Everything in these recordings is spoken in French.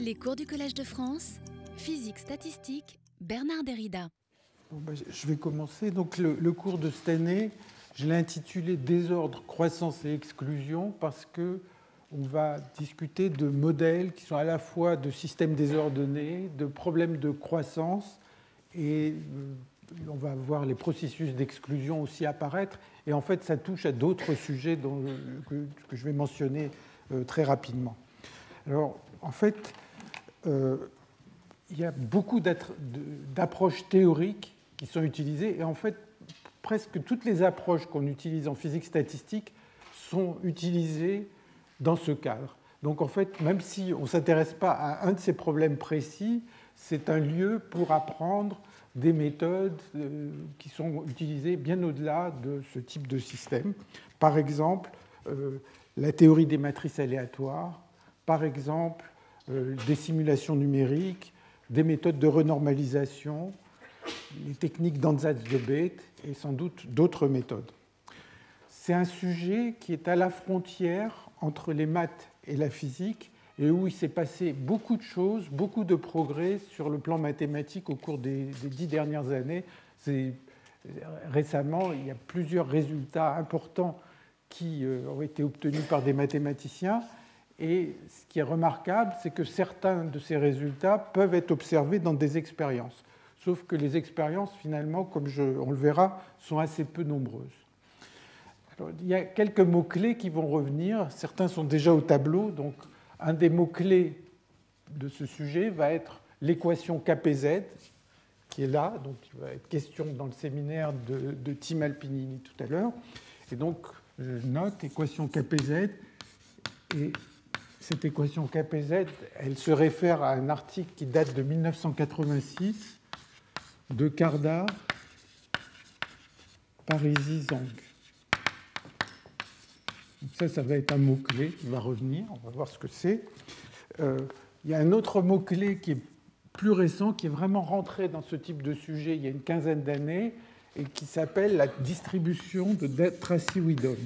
Les cours du Collège de France, physique statistique, Bernard Derrida. Ben, je vais commencer. Donc le, cours de cette année, je l'ai intitulé Désordre, croissance et exclusion parce que on va discuter de modèles qui sont à la fois de systèmes désordonnés, de problèmes de croissance et euh, on va voir les processus d'exclusion aussi apparaître. Et en fait, ça touche à d'autres sujets que, je vais mentionner euh, très rapidement. Alors, en fait, euh, il y a beaucoup d'approches théoriques qui sont utilisées, et en fait, presque toutes les approches qu'on utilise en physique statistique sont utilisées dans ce cadre. Donc, en fait, même si on ne s'intéresse pas à un de ces problèmes précis, c'est un lieu pour apprendre des méthodes euh, qui sont utilisées bien au-delà de ce type de système. Par exemple, euh, la théorie des matrices aléatoires, par exemple euh, des simulations numériques, des méthodes de renormalisation, les techniques d'ansatz de Bethe et sans doute d'autres méthodes. C'est un sujet qui est à la frontière entre les maths et la physique et où il s'est passé beaucoup de choses, beaucoup de progrès sur le plan mathématique au cours des, dix dernières années. Récemment, il y a plusieurs résultats importants qui euh, ont été obtenus par des mathématiciens. Et ce qui est remarquable, c'est que certains de ces résultats peuvent être observés dans des expériences. Sauf que les expériences, finalement, comme on le verra, sont assez peu nombreuses. il y a quelques mots-clés qui vont revenir. Certains sont déjà au tableau, donc un des mots-clés de ce sujet va être l'équation KPZ, qui est là, donc il va être question dans le séminaire de, Tim Alpinini tout à l'heure. Et donc, je note équation KPZ, et cette équation KPZ, elle se réfère à un article qui date de 1986 de Cardar, Parisi, Zang ça, ça va être un mot-clé qui va revenir, on va voir ce que c'est. Euh, il y a un autre mot-clé qui est plus récent, qui est vraiment rentré dans ce type de sujet il y a une quinzaine d'années, et qui s'appelle la distribution de Tracy-Widom.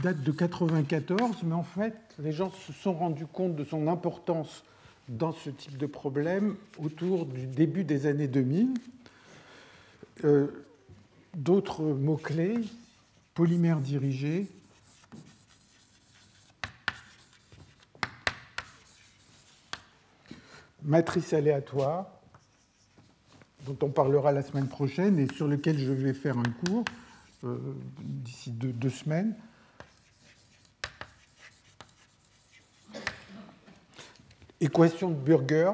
Date de 1994, mais en fait, les gens se sont rendus compte de son importance dans ce type de problème autour du début des années 2000. Euh, d'autres mots-clés, polymères dirigés, matrice aléatoire, dont on parlera la semaine prochaine et sur lequel je vais faire un cours euh, d'ici deux semaines. Équation de Burgers.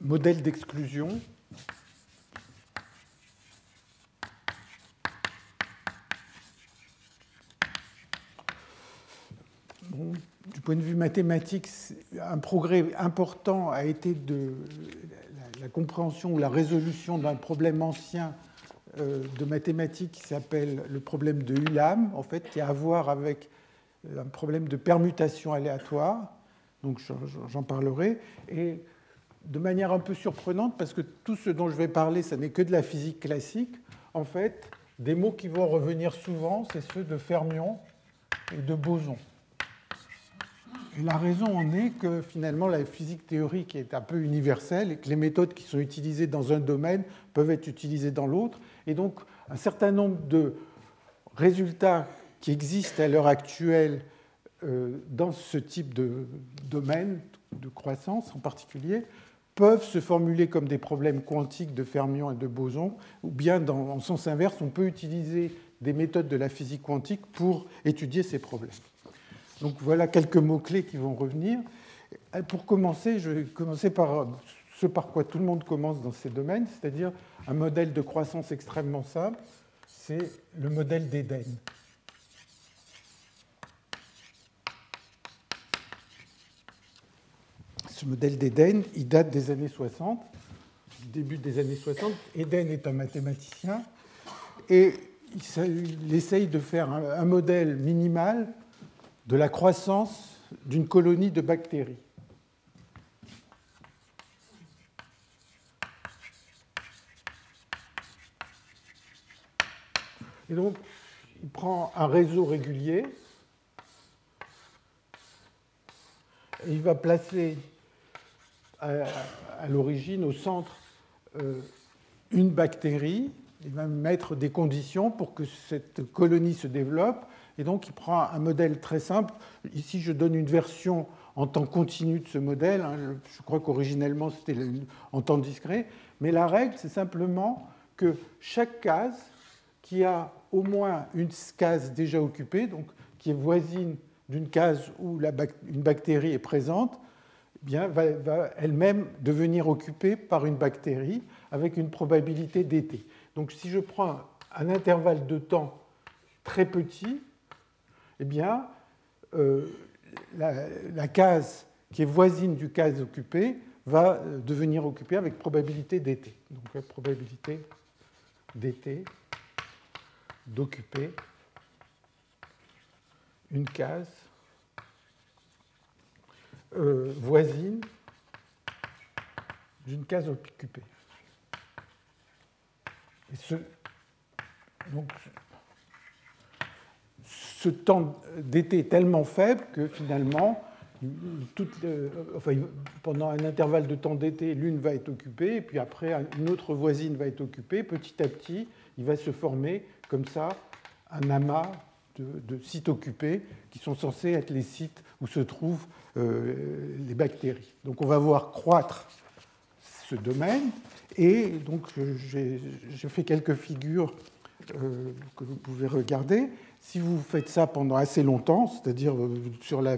Modèle d'exclusion. du point de vue mathématique, un progrès important a été de la compréhension ou la résolution d'un problème ancien euh, de mathématiques qui s'appelle le problème de Ulam, en fait, qui a à voir avec euh, un problème de permutation aléatoire. Donc j'en parlerai. Et de manière un peu surprenante, parce que tout ce dont je vais parler, ça n'est que de la physique classique, en fait, des mots qui vont revenir souvent, c'est ceux de fermion et de boson. La raison en est que finalement la physique théorique est un peu universelle et que les méthodes qui sont utilisées dans un domaine peuvent être utilisées dans l'autre. Et donc un certain nombre de résultats qui existent à l'heure actuelle euh, dans ce type de domaine, de croissance en particulier, peuvent se formuler comme des problèmes quantiques de fermions et de bosons, ou bien en sens inverse, on peut utiliser des méthodes de la physique quantique pour étudier ces problèmes. Donc voilà quelques mots-clés qui vont revenir. Pour commencer, je vais commencer par ce par quoi tout le monde commence dans ces domaines, c'est-à-dire un modèle de croissance extrêmement simple, c'est le modèle d'Éden. Ce modèle d'Éden, il date des années 60, du début des années 60. Éden est un mathématicien et il essaye de faire un modèle minimal de la croissance d'une colonie de bactéries. Et donc, il prend un réseau régulier et il va placer à, l'origine, au centre, euh, une bactérie. Il va mettre des conditions pour que cette colonie se développe. Et donc, il prend un modèle très simple. Ici, je donne une version en temps continu de ce modèle. Hein. Je crois qu'originellement, c'était en temps discret. Mais la règle, c'est simplement que chaque case qui a au moins une case déjà occupée, donc qui est voisine d'une case où une bactérie est présente, eh bien, va, elle-même devenir occupée par une bactérie avec une probabilité d'été. Donc si je prends un intervalle de temps très petit, eh bien, euh, la, case qui est voisine du case occupée va euh, devenir occupée avec probabilité d'été. Donc probabilité d'été d'occuper une case euh, voisine d'une case occupée. Et ce, donc, ce temps d'été est tellement faible que finalement, pendant un intervalle de temps d'été, l'une va être occupée, et puis après, une autre voisine va être occupée. Petit à petit, il va se former comme ça un amas de, sites occupés qui sont censés être les sites où se trouvent euh, les bactéries. Donc on va voir croître ce domaine et donc j'ai fait quelques figures euh, que vous pouvez regarder. Si vous faites ça pendant assez longtemps, c'est-à-dire euh, sur la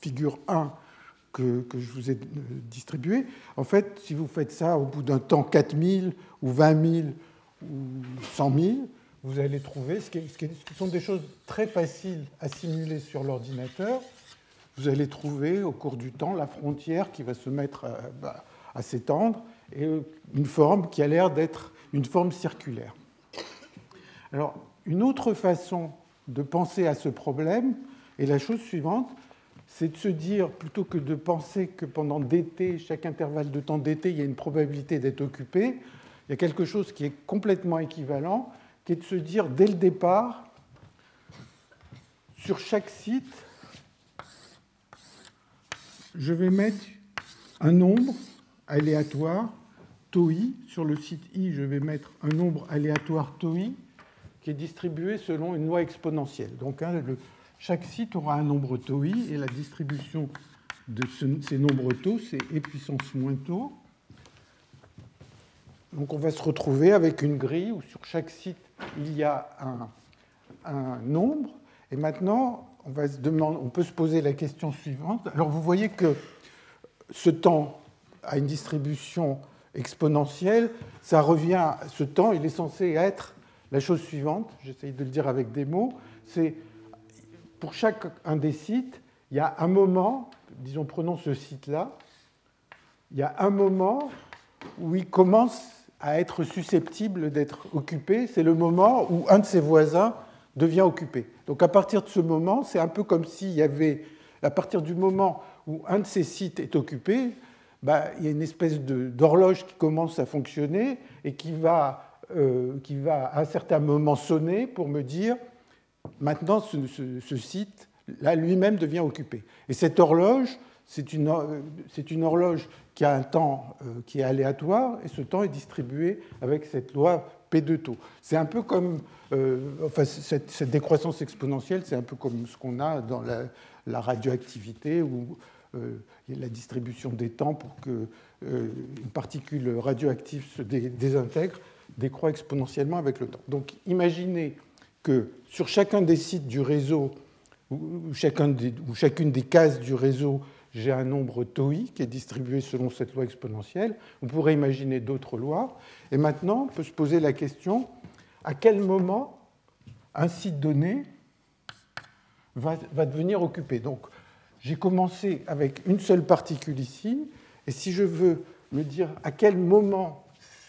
figure 1 que, je vous ai distribuée, en fait, si vous faites ça au bout d'un temps 4000 ou 20 000 ou 100 000, vous allez trouver, ce qui, sont des choses très faciles à simuler sur l'ordinateur, vous allez trouver au cours du temps la frontière qui va se mettre à, bah, à s'étendre et une forme qui a l'air d'être une forme circulaire. Alors, une autre façon de penser à ce problème est la chose suivante, c'est de se dire, plutôt que de penser que pendant d'été, chaque intervalle de temps d'été, il y a une probabilité d'être occupé, il y a quelque chose qui est complètement équivalent, qui est de se dire dès le départ, sur chaque site, je vais mettre un nombre aléatoire, TOI. Sur le site I, je vais mettre un nombre aléatoire TOI qui est distribué selon une loi exponentielle. Donc hein, chaque site aura un nombre TOI et la distribution de ces nombres taux, c'est E puissance moins taux. Donc on va se retrouver avec une grille où sur chaque site, il y a un, nombre. Et maintenant, on, on peut se poser la question suivante. Alors vous voyez que ce temps a une distribution exponentielle, ça revient, ce temps, il est censé être la chose suivante, j'essaye de le dire avec des mots, c'est pour chacun des sites, il y a un moment, disons prenons ce site-là, il y a un moment où il commence à être susceptible d'être occupé, c'est le moment où un de ses voisins devient occupé. Donc à partir de ce moment, c'est un peu comme s'il y avait, à partir du moment où un de ces sites est occupé, bah, il y a une espèce d'horloge qui commence à fonctionner et qui va, euh, qui va à un certain moment sonner pour me dire maintenant ce, site là lui-même devient occupé. Et cette horloge, c'est une, une, horloge qui a un temps euh, qui est aléatoire et ce temps est distribué avec cette loi P de taux. C'est un peu comme euh, enfin, cette, décroissance exponentielle, c'est un peu comme ce qu'on a dans la, la radioactivité ou euh, la distribution des temps pour qu'une euh, particule radioactive se désintègre décroît exponentiellement avec le temps. Donc imaginez que sur chacun des sites du réseau, ou, chacun ou chacune des cases du réseau, j'ai un nombre TOI qui est distribué selon cette loi exponentielle. On pourrait imaginer d'autres lois. Et maintenant, on peut se poser la question, à quel moment un site donné va devenir occupé? Donc, j'ai commencé avec une seule particule ici, et si je veux me dire à quel moment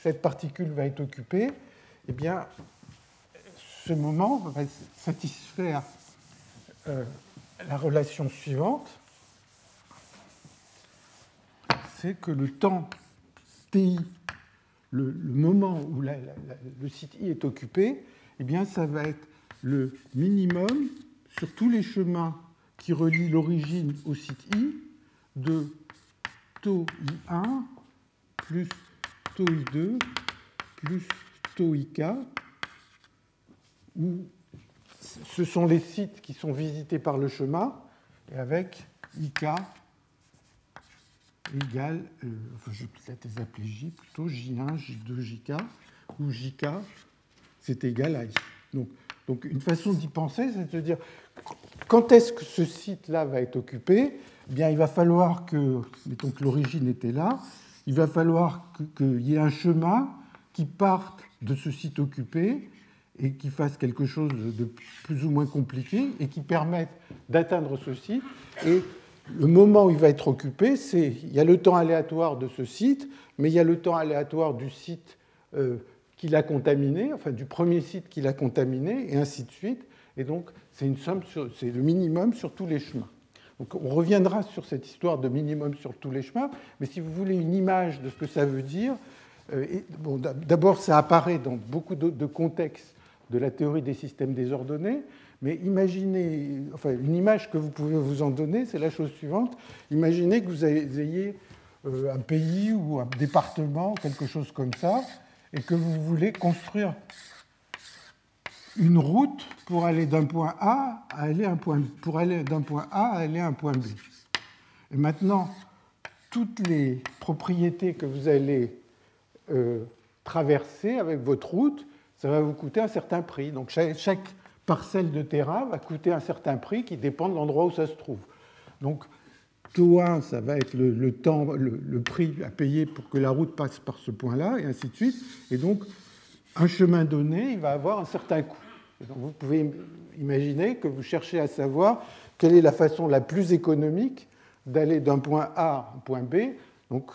cette particule va être occupée, eh bien, ce moment va satisfaire euh, la relation suivante, c'est que le temps TI, le, moment où le site I est occupé, eh bien, ça va être le minimum sur tous les chemins qui relient l'origine au site I de tau I1 plus tau I2 plus tau IK, où ce sont les sites qui sont visités par le chemin, et avec IK égale, euh, je vais peut-être les appeler J plutôt, J1, J2, JK, où JK, c'est égal à I. Donc, donc une façon d'y penser, c'est de se dire, quand est-ce que ce site-là va être occupé? Eh bien, Il va falloir que, mettons que l'origine était là, il va falloir qu'il y ait un chemin qui parte de ce site occupé et qui fasse quelque chose de plus ou moins compliqué et qui permette d'atteindre ce site. Et le moment où il va être occupé, c'est il y a le temps aléatoire de ce site, mais il y a le temps aléatoire du site euh, qu'il a contaminé, enfin du premier site qu'il a contaminé, et ainsi de suite. Et donc c'est le minimum sur tous les chemins. Donc on reviendra sur cette histoire de minimum sur tous les chemins, mais si vous voulez une image de ce que ça veut dire, euh, d'abord ça apparaît dans beaucoup de contextes de la théorie des systèmes désordonnés, mais imaginez, enfin une image que vous pouvez vous en donner, c'est la chose suivante. Imaginez que vous ayez euh, un pays ou un département, quelque chose comme ça, et que vous voulez construire une route pour aller d'un point A à aller un point pour aller d'un point A à aller un point B. Et maintenant, toutes les propriétés que vous allez euh, traverser avec votre route, ça va vous coûter un certain prix. Donc chaque, parcelle de terrain va coûter un certain prix qui dépend de l'endroit où ça se trouve. Donc taux 1, ça va être le, temps, le, prix à payer pour que la route passe par ce point-là, et ainsi de suite. Et donc un chemin donné, il va avoir un certain coût. Donc vous pouvez imaginer que vous cherchez à savoir quelle est la façon la plus économique d'aller d'un point A à un point B, donc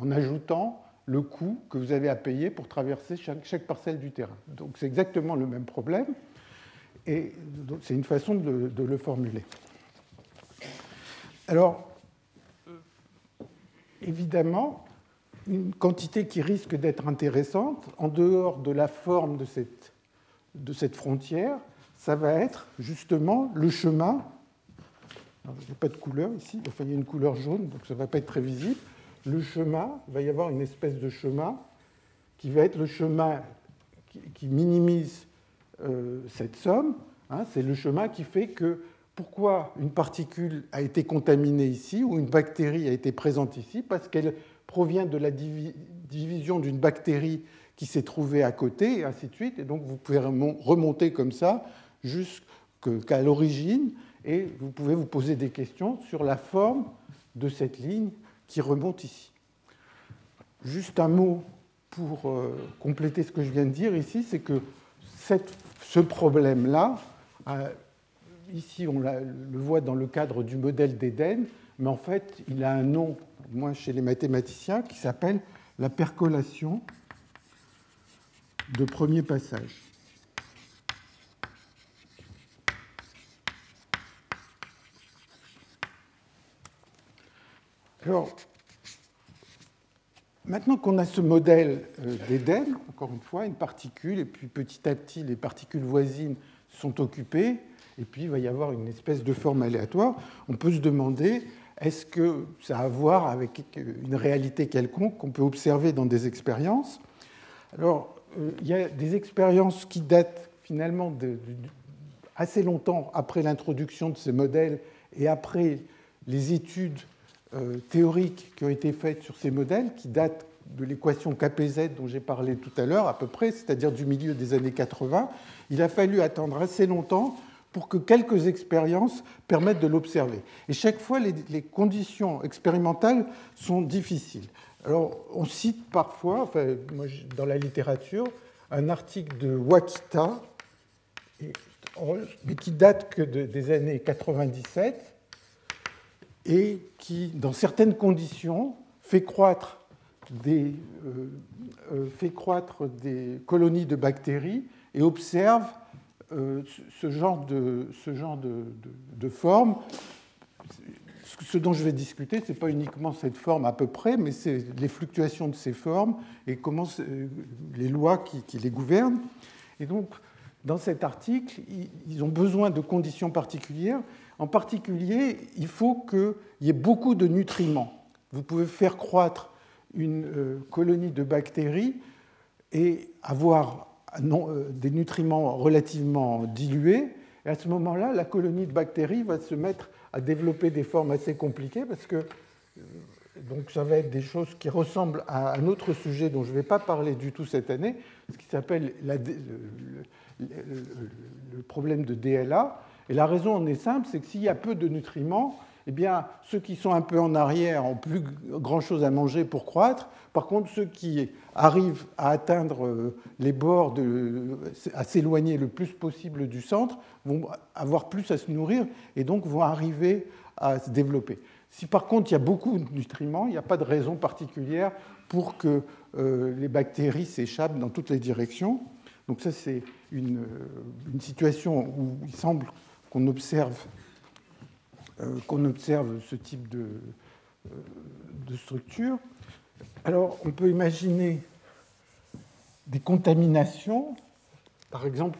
en ajoutant le coût que vous avez à payer pour traverser chaque, parcelle du terrain. Donc c'est exactement le même problème, et c'est une façon de, le formuler. Alors, évidemment, une quantité qui risque d'être intéressante, en dehors de la forme de cette, de cette frontière, ça va être justement le chemin. il n'y a pas de couleur ici, il y a une couleur jaune, donc ça ne va pas être très visible le chemin, il va y avoir une espèce de chemin qui va être le chemin qui, minimise euh, cette somme. Hein. c'est le chemin qui fait que pourquoi une particule a été contaminée ici ou une bactérie a été présente ici? Parce qu'elle provient de la division d'une bactérie qui s'est trouvée à côté, et ainsi de suite. Et donc vous pouvez remonter comme ça jusqu'à l'origine, et vous pouvez vous poser des questions sur la forme de cette ligne qui remonte ici. Juste un mot pour euh, compléter ce que je viens de dire ici, c'est que ce problème-là, euh, ici on le voit dans le cadre du modèle d'Éden, mais en fait il a un nom, moins chez les mathématiciens, qui s'appelle la percolation de premier passage. Alors, maintenant qu'on a ce modèle euh, d'Éden, encore une fois, une particule, et puis petit à petit, les particules voisines sont occupées, et puis il va y avoir une espèce de forme aléatoire, on peut se demander est-ce que ça a à voir avec une réalité quelconque qu'on peut observer dans des expériences? Alors, il y a des expériences qui datent finalement de, assez longtemps après l'introduction de ces modèles et après les études euh, théoriques qui ont été faites sur ces modèles, qui datent de l'équation KPZ dont j'ai parlé tout à l'heure, à peu près, c'est-à-dire du milieu des années 80, il a fallu attendre assez longtemps pour que quelques expériences permettent de l'observer. Et chaque fois, les, conditions expérimentales sont difficiles. Alors, on cite parfois, enfin, moi, dans la littérature, un article de Wakita, mais qui date que des années 97, et qui, dans certaines conditions, fait croître des, euh, euh, colonies de bactéries et observe ce genre de, ce de forme ce dont je vais discuter, ce n'est pas uniquement cette forme à peu près, mais c'est les fluctuations de ces formes et comment les lois qui, les gouvernent. Et donc, dans cet article, ils ont besoin de conditions particulières. En particulier, il faut qu'il y ait beaucoup de nutriments. Vous pouvez faire croître une euh, colonie de bactéries et avoir euh, des nutriments relativement dilués. Et à ce moment-là, la colonie de bactéries va se mettre à développer des formes assez compliquées parce que euh, donc ça va être des choses qui ressemblent à un autre sujet dont je ne vais pas parler du tout cette année, ce qui s'appelle le, le, problème de DLA. Et la raison en est simple, c'est que s'il y a peu de nutriments, eh bien, ceux qui sont un peu en arrière ont plus grand-chose à manger pour croître. Par contre, ceux qui arrivent à atteindre euh, les bords, de, à s'éloigner le plus possible du centre, vont avoir plus à se nourrir et donc vont arriver à se développer. Si par contre il y a beaucoup de nutriments, il n'y a pas de raison particulière pour que euh, les bactéries s'échappent dans toutes les directions. Donc ça, c'est une, euh, situation où il semble qu'on observe euh, qu'on observe ce type de, euh, de structure. Alors, on peut imaginer des contaminations, par exemple,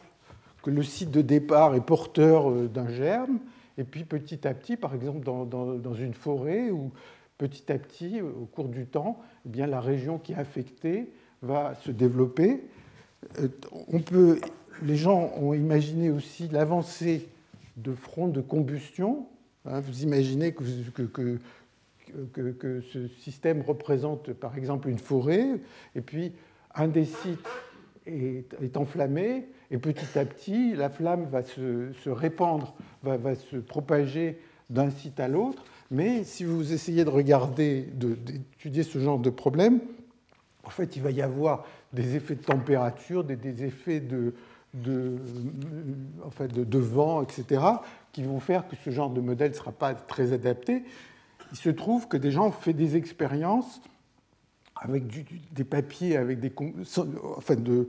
que le site de départ est porteur euh, d'un germe, et puis petit à petit, par exemple, dans, une forêt, ou petit à petit, au cours du temps, eh bien, la région qui est affectée va se développer. On peut, les gens ont imaginé aussi l'avancée de fronts de combustion vous imaginez que, ce système représente par exemple une forêt, et puis un des sites est, enflammé, et petit à petit, la flamme va se, répandre, va, se propager d'un site à l'autre. Mais si vous essayez de regarder, d'étudier ce genre de problème, en fait, il va y avoir des effets de température, des, effets de, de, de, vent, etc., qui vont faire que ce genre de modèle ne sera pas très adapté. Il se trouve que des gens ont fait des expériences avec des papiers, avec des, enfin de,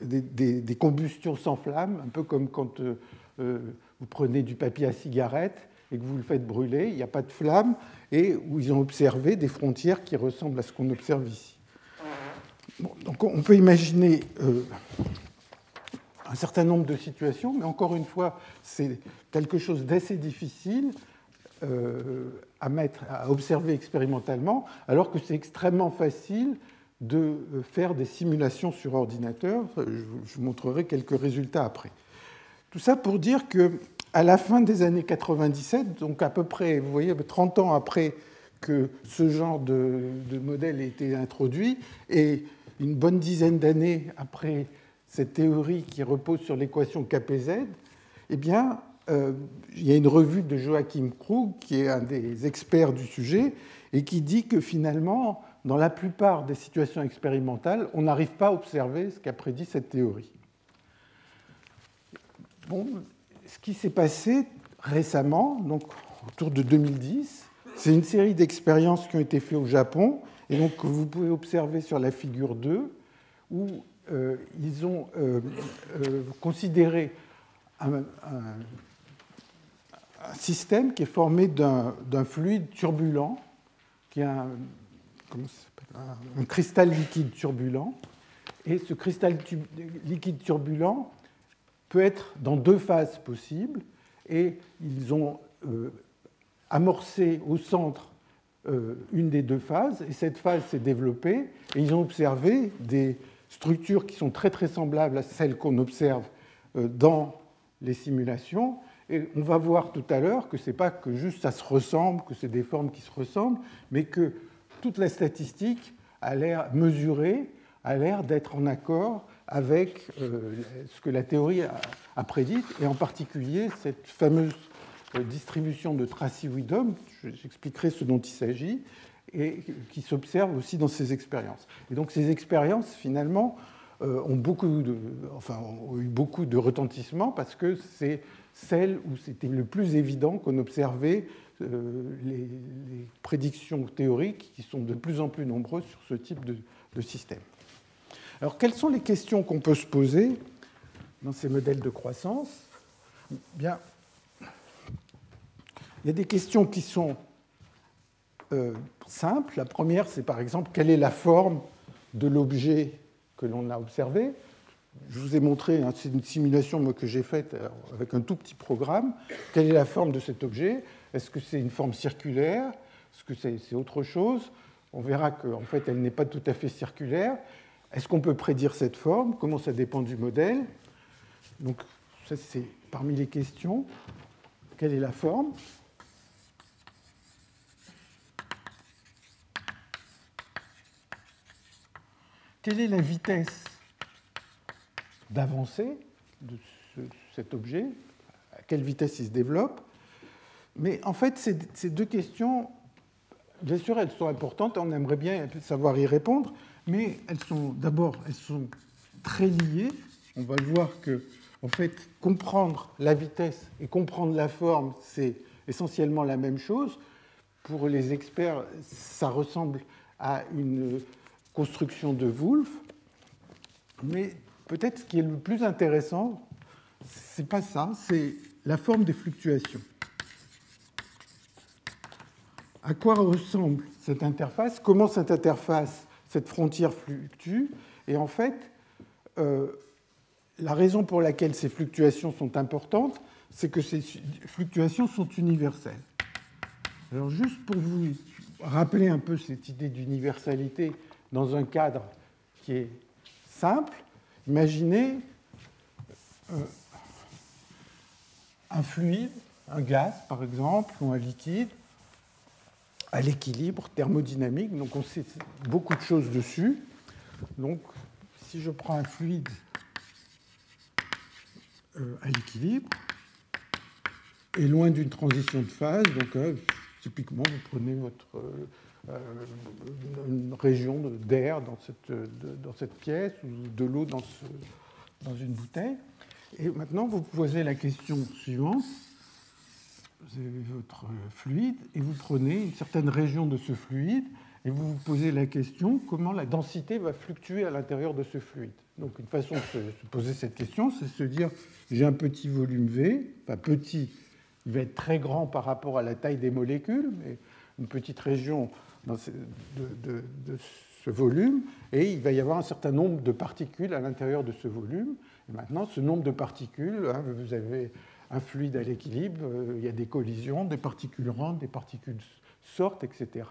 des, combustions sans flamme, un peu comme quand euh, euh, vous prenez du papier à cigarette et que vous le faites brûler, il n'y a pas de flamme, et où ils ont observé des frontières qui ressemblent à ce qu'on observe ici. donc on peut imaginer euh, un certain nombre de situations, mais encore une fois, c'est quelque chose d'assez difficile euh, à, mettre, à observer expérimentalement, alors que c'est extrêmement facile de faire des simulations sur ordinateur. Je vous montrerai quelques résultats après. Tout ça pour dire que à la fin des années 97, donc à peu près, vous voyez, 30 ans après que ce genre de, de modèle ait été introduit, et une bonne dizaine d'années après cette théorie qui repose sur l'équation KPZ, eh bien, euh, il y a une revue de Joachim Krug, qui est un des experts du sujet, et qui dit que finalement, dans la plupart des situations expérimentales, on n'arrive pas à observer ce qu'a prédit cette théorie. Bon, ce qui s'est passé récemment, donc autour de 2010, c'est une série d'expériences qui ont été faites au Japon, et donc que vous pouvez observer sur la figure 2, où ils ont euh, euh, considéré un, système qui est formé d'un fluide turbulent, qui est un, cristal liquide turbulent. Et ce cristal liquide turbulent peut être dans deux phases possibles. Et ils ont amorcé au centre une des deux phases, et cette phase s'est développée, et ils ont observé des structures qui sont très très semblables à celles qu'on observe euh, dans les simulations. Et on va voir tout à l'heure que ce n'est pas que juste ça se ressemble, que c'est des formes qui se ressemblent, mais que toute la statistique a l'air mesurée, a l'air d'être en accord avec euh, ce que la théorie a prédit, et en particulier cette fameuse euh, distribution de Tracy-Widom, j'expliquerai ce dont il s'agit, et qui s'observent aussi dans ces expériences. Et donc ces expériences, finalement, euh, ont, beaucoup enfin, ont eu beaucoup de retentissement parce que c'est celle où c'était le plus évident qu'on observait euh, les, prédictions théoriques qui sont de plus en plus nombreuses sur ce type de, système. Alors, quelles sont les questions qu'on peut se poser dans ces modèles de croissance? Bien, il y a des questions qui sont simples. La première, c'est par exemple quelle est la forme de l'objet que l'on a observé? Je vous ai montré, hein, c'est une simulation que j'ai faite euh, avec un tout petit programme. Quelle est la forme de cet objet? Est-ce que c'est une forme circulaire? Est-ce que c'est autre chose? On verra qu'en fait, elle n'est pas tout à fait circulaire. Est-ce qu'on peut prédire cette forme? Comment ça dépend du modèle? Donc, ça, c'est parmi les questions. Quelle est la forme? Quelle est la vitesse d'avancée de cet objet, à quelle vitesse il se développe? Mais en fait, ces, deux questions, bien sûr, elles sont importantes, on aimerait bien savoir y répondre, mais elles sont d'abord, elles sont très liées. On va voir que, en fait, comprendre la vitesse et comprendre la forme, c'est essentiellement la même chose. Pour les experts, ça ressemble à une construction de Wolff. Mais peut-être ce qui est le plus intéressant, c'est pas ça, c'est la forme des fluctuations. À quoi ressemble cette interface? Comment cette interface, cette frontière fluctue? Et en fait, euh, la raison pour laquelle ces fluctuations sont importantes, c'est que ces fluctuations sont universelles. Alors juste pour vous rappeler un peu cette idée d'universalité dans un cadre qui est simple, imaginez euh, un fluide, un gaz par exemple, ou un liquide, à l'équilibre thermodynamique. Donc on sait beaucoup de choses dessus. Donc si je prends un fluide euh, à l'équilibre, et loin d'une transition de phase, donc euh, typiquement vous prenez votre une région d'air dans cette, dans cette pièce ou de l'eau dans, dans une bouteille. Et maintenant, vous posez la question suivante. Vous avez votre fluide et vous prenez une certaine région de ce fluide et vous vous posez la question comment la densité va fluctuer à l'intérieur de ce fluide? Donc une façon de se poser cette question, c'est de se dire j'ai un petit volume V, enfin petit, il va être très grand par rapport à la taille des molécules, mais une petite région de, ce volume, et il va y avoir un certain nombre de particules à l'intérieur de ce volume. Et maintenant, ce nombre de particules, hein, vous avez un fluide à l'équilibre, euh, il y a des collisions, des particules rentrent, des particules sortent, etc.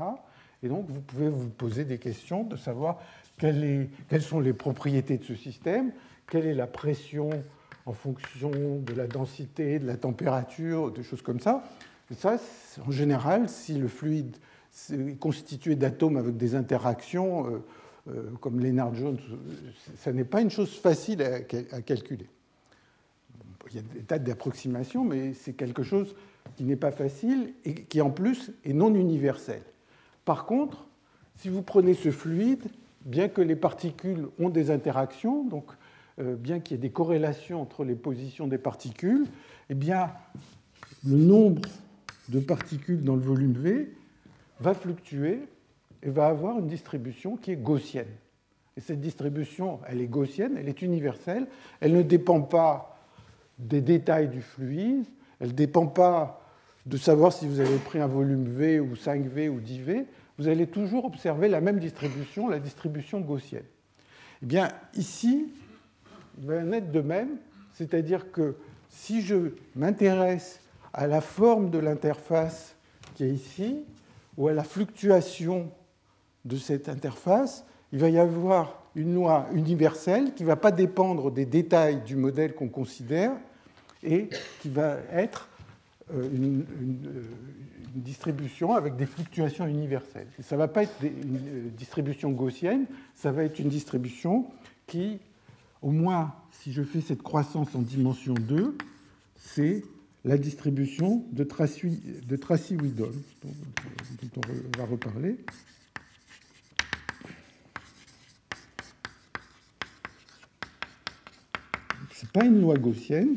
Et donc, vous pouvez vous poser des questions de savoir quelles sont les propriétés de ce système, quelle est la pression en fonction de la densité, de la température, des choses comme ça. Et ça, en général, si le fluide constitué d'atomes avec des interactions, euh, euh, comme Lennard Jones, ça n'est pas une chose facile à, calculer. Il y a des tas d'approximations, mais c'est quelque chose qui n'est pas facile et qui en plus est non universel. Par contre, si vous prenez ce fluide, bien que les particules ont des interactions, donc euh, bien qu'il y ait des corrélations entre les positions des particules, eh bien, le nombre de particules dans le volume V va fluctuer et va avoir une distribution qui est gaussienne. Et cette distribution, elle est gaussienne, elle est universelle, elle ne dépend pas des détails du fluide, elle ne dépend pas de savoir si vous avez pris un volume V ou 5V ou 10V, vous allez toujours observer la même distribution, la distribution gaussienne. Eh bien, ici, il va en être de même, c'est-à-dire que si je m'intéresse à la forme de l'interface qui est ici, ou à la fluctuation de cette interface, il va y avoir une loi universelle qui ne va pas dépendre des détails du modèle qu'on considère et qui va être euh, une, distribution avec des fluctuations universelles. ça ne va pas être une euh, distribution gaussienne, ça va être une distribution qui, au moins si je fais cette croissance en dimension 2, c'est la distribution de Tracy-Widom, dont, on va reparler. Ce n'est pas une loi gaussienne,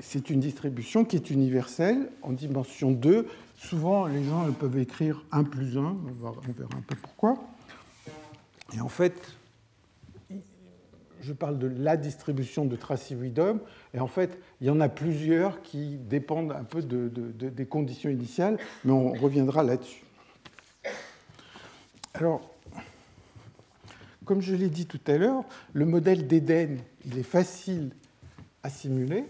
c'est une distribution qui est universelle en dimension 2. Souvent, les gens peuvent écrire 1 plus 1, on verra un peu pourquoi. Et en fait, je parle de la distribution de Tracy-Widom, et en fait, il y en a plusieurs qui dépendent un peu des conditions initiales, mais on reviendra là-dessus. Alors, comme je l'ai dit tout à l'heure, le modèle d'Éden, il est facile à simuler.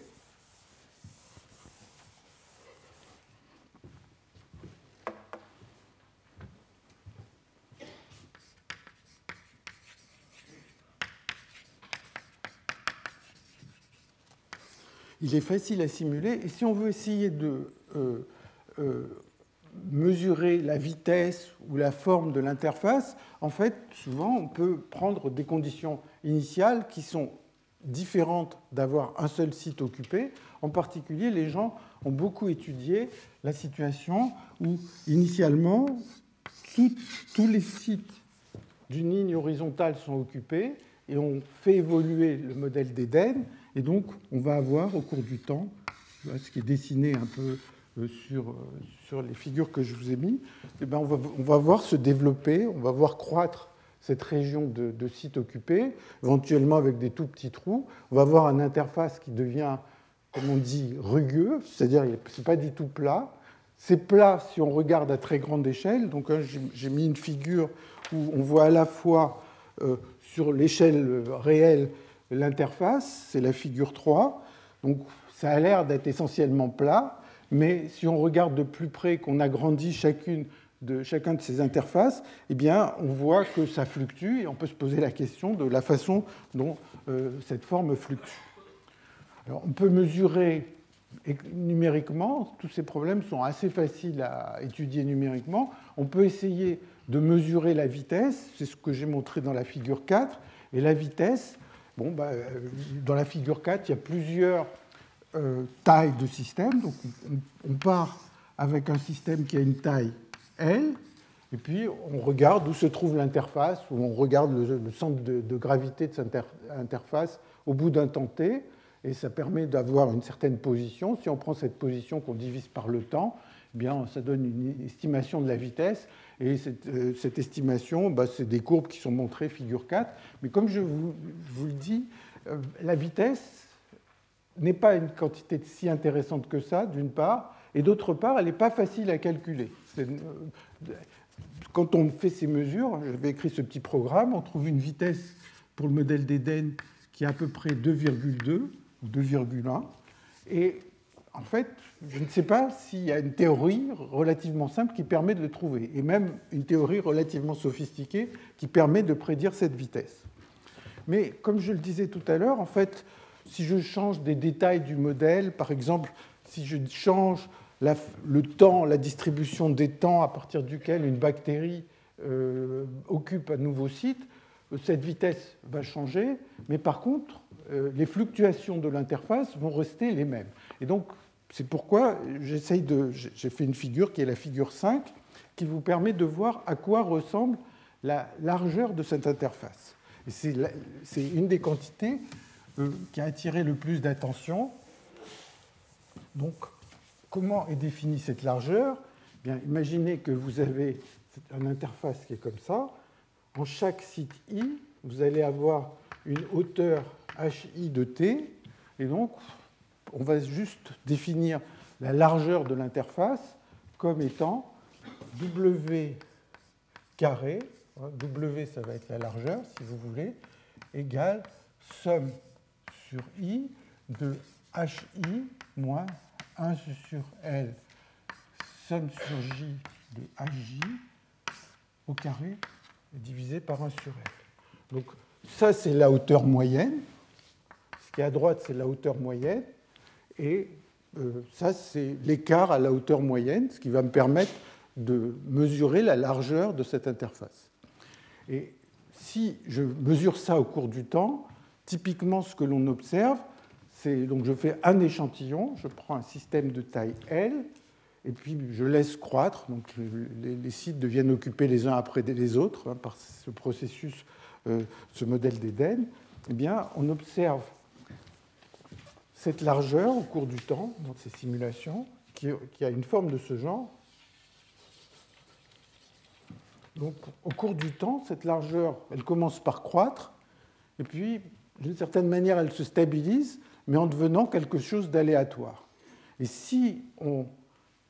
Il est facile à simuler. Et si on veut essayer de euh, euh, mesurer la vitesse ou la forme de l'interface, en fait, souvent, on peut prendre des conditions initiales qui sont différentes d'avoir un seul site occupé. En particulier, les gens ont beaucoup étudié la situation où, initialement, tous les sites d'une ligne horizontale sont occupés et on fait évoluer le modèle d'Éden et donc, on va avoir au cours du temps, ce qui est dessiné un peu euh, sur, euh, sur les figures que je vous ai mis, eh bien on, va, on, va, voir se développer, on va voir croître cette région de, de sites occupés, éventuellement avec des tout petits trous. On va avoir une interface qui devient, comme on dit, rugueux, c'est-à-dire ce n'est pas du tout plat. C'est plat si on regarde à très grande échelle. Donc hein, j'ai mis une figure où on voit à la fois euh, sur l'échelle réelle l'interface, c'est la figure 3. Donc ça a l'air d'être essentiellement plat, mais si on regarde de plus près, qu'on agrandit chacune de chacun de ces interfaces, eh bien, on voit que ça fluctue et on peut se poser la question de la façon dont euh, cette forme fluctue. Alors, on peut mesurer numériquement, tous ces problèmes sont assez faciles à étudier numériquement. On peut essayer de mesurer la vitesse, c'est ce que j'ai montré dans la figure 4, et la vitesse, Bon, bah, euh, dans la figure 4, il y a plusieurs euh, tailles de système. Donc, on, part avec un système qui a une taille L, et puis on regarde où se trouve l'interface, ou on regarde le, centre de, gravité de cette interface au bout d'un temps t, et ça permet d'avoir une certaine position. Si on prend cette position qu'on divise par le temps, eh bien, ça donne une estimation de la vitesse. Et cette, euh, estimation, bah, c'est des courbes qui sont montrées, figure 4. Mais comme je vous, le dis, euh, la vitesse n'est pas une quantité si intéressante que ça, d'une part, et d'autre part, elle n'est pas facile à calculer. Euh, quand on fait ces mesures, j'avais écrit ce petit programme, on trouve une vitesse pour le modèle d'Eden qui est à peu près 2,2 ou 2,1. Et en fait, je ne sais pas s'il y a une théorie relativement simple qui permet de le trouver, et même une théorie relativement sophistiquée qui permet de prédire cette vitesse. Mais comme je le disais tout à l'heure, en fait, si je change des détails du modèle, par exemple, si je change le temps, la distribution des temps à partir duquel une bactérie euh, occupe un nouveau site, cette vitesse va changer, mais par contre, euh, les fluctuations de l'interface vont rester les mêmes. Et donc, c'est pourquoi j'essaye de, j'ai fait une figure qui est la figure 5, qui vous permet de voir à quoi ressemble la largeur de cette interface. c'est une des quantités euh, qui a attiré le plus d'attention. Donc, comment est définie cette largeur? Eh Bien, Imaginez que vous avez une interface qui est comme ça. En chaque site i, vous allez avoir une hauteur hi de t, et donc on va juste définir la largeur de l'interface comme étant W carré, hein, W ça va être la largeur si vous voulez, égale somme sur I de HI moins 1 sur L somme sur J de HJ au carré divisé par 1 sur L. Donc ça c'est la hauteur moyenne. Ce qui est à droite c'est la hauteur moyenne. Et euh, ça, c'est l'écart à la hauteur moyenne, ce qui va me permettre de mesurer la largeur de cette interface. Et si je mesure ça au cours du temps, typiquement ce que l'on observe, c'est donc je fais un échantillon, je prends un système de taille L, et puis je laisse croître, donc les, sites deviennent occupés les uns après les autres hein, par ce processus, euh, ce modèle d'Éden. Eh bien, on observe cette largeur au cours du temps, dans ces simulations, qui, a une forme de ce genre. Donc, au cours du temps, cette largeur, elle commence par croître, et puis d'une certaine manière, elle se stabilise, mais en devenant quelque chose d'aléatoire. Et si on.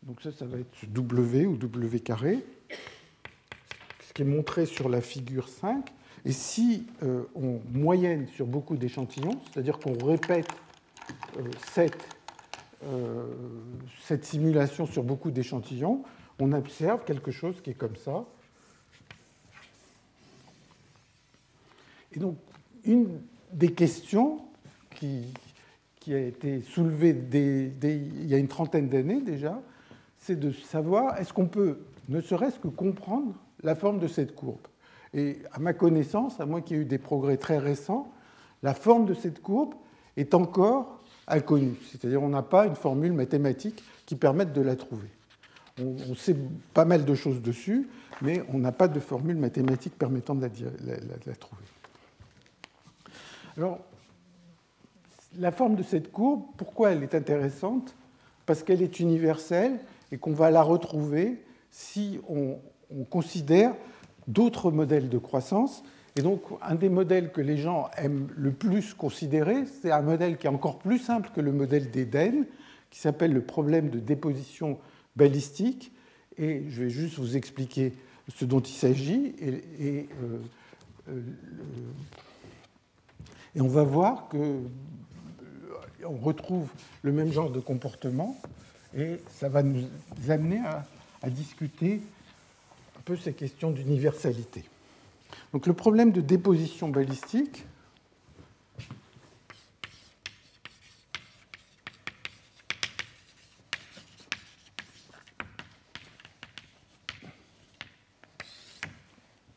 Donc ça, ça va être W ou W carré, ce qui est montré sur la figure 5. Et si euh, on moyenne sur beaucoup d'échantillons, c'est-à-dire qu'on répète cette, euh, cette simulation sur beaucoup d'échantillons, on observe quelque chose qui est comme ça. Et donc, une des questions qui, a été soulevée il y a une trentaine d'années déjà, c'est de savoir est-ce qu'on peut ne serait-ce que comprendre la forme de cette courbe? Et à ma connaissance, à moins qu'il y eu des progrès très récents, la forme de cette courbe est encore inconnue. C'est-à-dire on n'a pas une formule mathématique qui permette de la trouver. On, sait pas mal de choses dessus, mais on n'a pas de formule mathématique permettant de la, trouver. Alors, la forme de cette courbe, pourquoi elle est intéressante? Parce qu'elle est universelle et qu'on va la retrouver si on, on considère d'autres modèles de croissance. Et donc, un des modèles que les gens aiment le plus considérer, c'est un modèle qui est encore plus simple que le modèle d'Eden, qui s'appelle le problème de déposition balistique. Et je vais juste vous expliquer ce dont il s'agit. Et, euh, euh, on va voir que euh, on retrouve le même genre de comportement et ça va nous amener à discuter un peu ces questions d'universalité. Donc le problème de déposition balistique,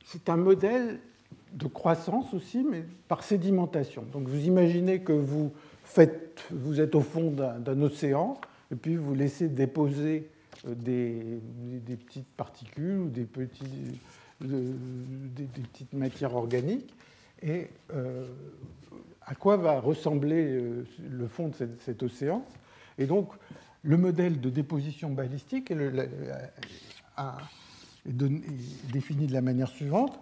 c'est un modèle de croissance aussi, mais par sédimentation. Donc vous imaginez que vous, faites, vous êtes au fond d'un océan, et puis vous laissez déposer euh, des, des, petites particules ou des, petits, des, petites matières organiques. Et euh, à quoi va ressembler euh, le fond de cet, océan Et donc, le modèle de déposition balistique est, défini de la manière suivante.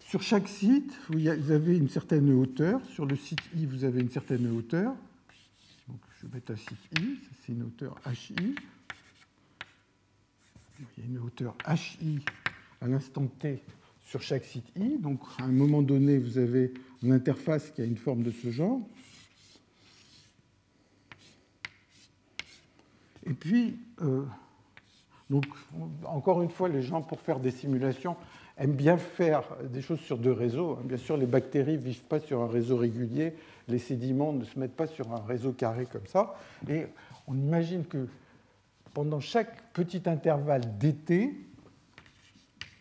Sur chaque site, vous avez une certaine hauteur. Sur le site I, vous avez une certaine hauteur. Donc, je vais mettre un site I, c'est une hauteur HI il y a une hauteur HI à l'instant T sur chaque site I. Donc à un moment donné, vous avez une interface qui a une forme de ce genre. Et puis, euh, donc, encore une fois, les gens, pour faire des simulations, aiment bien faire des choses sur deux réseaux. Bien sûr, les bactéries ne vivent pas sur un réseau régulier, les sédiments ne se mettent pas sur un réseau carré comme ça. Et on imagine que pendant chaque petit intervalle d'été,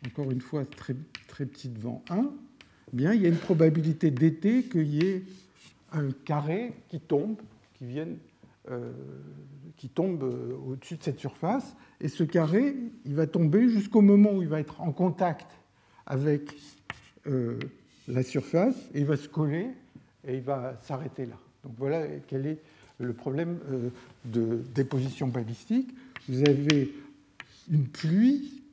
encore une fois très, très petit devant 1, eh bien, il y a une probabilité d'été qu'il y ait un carré qui tombe, qui, vienne, euh, qui tombe euh, au-dessus de cette surface. Et ce carré, il va tomber jusqu'au moment où il va être en contact avec euh, la surface, et il va se coller, et il va s'arrêter là. Donc voilà quel est le problème de déposition balistique vous avez une pluie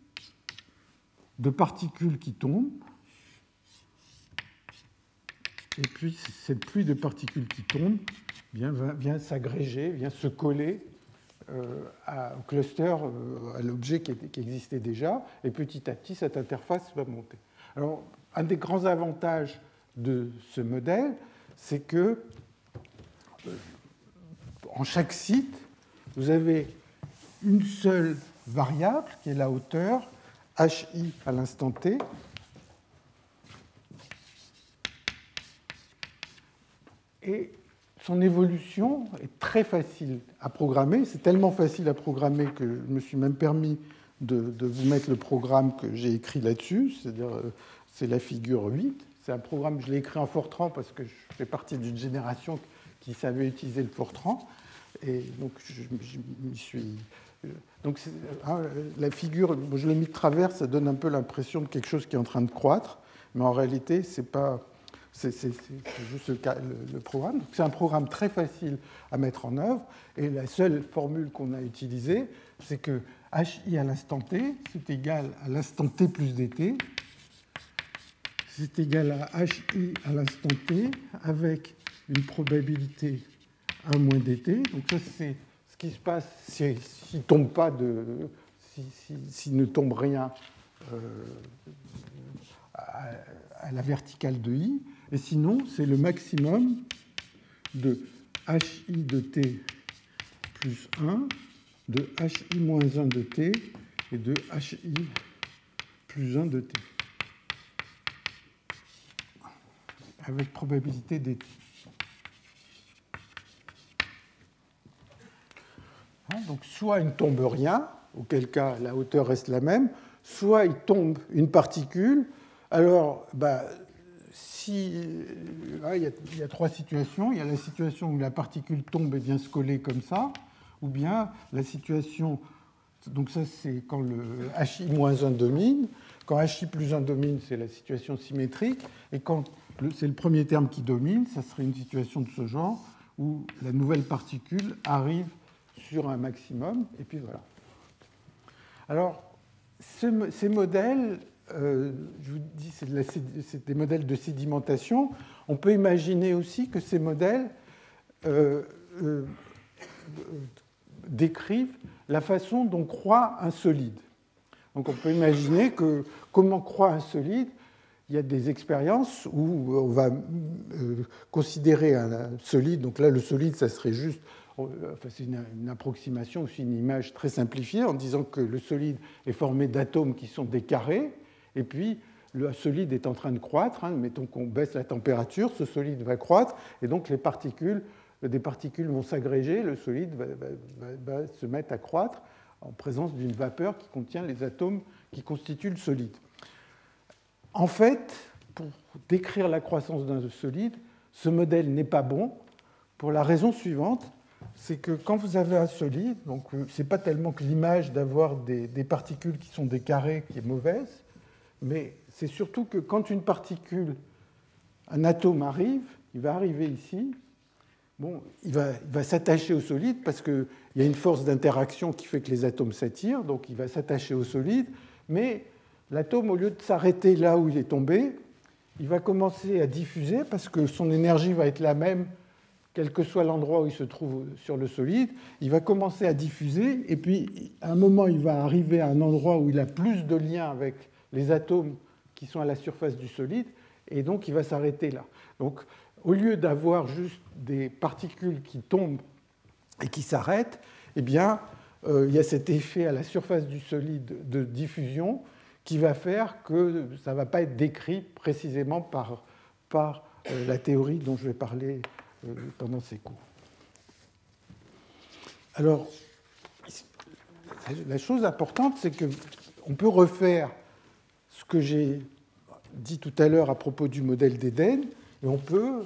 de particules qui tombent, et puis cette pluie de particules qui tombent vient, s'agréger, vient se coller euh, au cluster, euh, à l'objet qui, existait déjà, et petit à petit, cette interface va monter. Alors, un des grands avantages de ce modèle, c'est que euh, en chaque site, vous avez une seule variable, qui est la hauteur, hi à l'instant t. Et son évolution est très facile à programmer. C'est tellement facile à programmer que je me suis même permis de, vous mettre le programme que j'ai écrit là-dessus, c'est-à-dire euh, c'est la figure 8. C'est un programme, je l'ai écrit en Fortran parce que je fais partie d'une génération qui savait utiliser le Fortran. Et donc je, je m'y suis donc hein, la figure, je l'ai mis de travers, ça donne un peu l'impression de quelque chose qui est en train de croître, mais en réalité, c'est pas, c'est juste le, programme. C'est un programme très facile à mettre en œuvre, et la seule formule qu'on a utilisée, c'est que hi à l'instant t, c'est égal à l'instant t plus dt, c'est égal à HI à l'instant t avec une probabilité 1 moins dt. Donc ça, c'est ce se passe s'il si, tombe pas de, s'il ne tombe rien euh, à, à, la verticale de i. Et sinon, c'est le maximum de hi de t plus 1, de hi moins 1 de t et de hi plus 1 de t. Avec probabilité dt. Donc soit il ne tombe rien, auquel cas la hauteur reste la même, soit il tombe une particule. Alors, bah, si, euh, il, y a, trois situations. Il y a la situation où la particule tombe et vient se coller comme ça, ou bien la situation, donc ça c'est quand le HI-1 domine, quand HI plus 1 domine, c'est la situation symétrique, et quand c'est le premier terme qui domine, ça serait une situation de ce genre, où la nouvelle particule arrive sur un maximum, et puis voilà. Alors, ces modèles, euh, je vous dis, c'est des modèles de sédimentation. On peut imaginer aussi que ces modèles euh, euh, décrivent la façon dont croît un solide. Donc on peut imaginer que comment croît un solide, il y a des expériences où on va considérer un solide, donc là le solide, ça serait juste c'est une, approximation, aussi une image très simplifiée en disant que le solide est formé d'atomes qui sont des carrés, et puis le solide est en train de croître. Hein. mettons qu'on baisse la température, ce solide va croître, et donc les particules, des particules vont s'agréger, le solide va, se mettre à croître en présence d'une vapeur qui contient les atomes qui constituent le solide. En fait, pour décrire la croissance d'un solide, ce modèle n'est pas bon pour la raison suivante, c'est que quand vous avez un solide, donc euh, c'est pas tellement que l'image d'avoir des, particules qui sont des carrés qui est mauvaise, mais c'est surtout que quand une particule, un atome arrive, il va arriver ici, bon, il va, il va s'attacher au solide parce qu'il y a une force d'interaction qui fait que les atomes s'attirent, donc il va s'attacher au solide, mais l'atome, au lieu de s'arrêter là où il est tombé, il va commencer à diffuser parce que son énergie va être la même quel que soit l'endroit où il se trouve sur le solide, il va commencer à diffuser, et puis à un moment, il va arriver à un endroit où il a plus de liens avec les atomes qui sont à la surface du solide, et donc il va s'arrêter là. Donc, au lieu d'avoir juste des particules qui tombent et qui s'arrêtent, eh bien, euh, il y a cet effet à la surface du solide de diffusion qui va faire que ça ne va pas être décrit précisément par, par euh, la théorie dont je vais parler pendant ces cours. Alors, la chose importante, c'est qu'on peut refaire ce que j'ai dit tout à l'heure à propos du modèle d'Éden, et on peut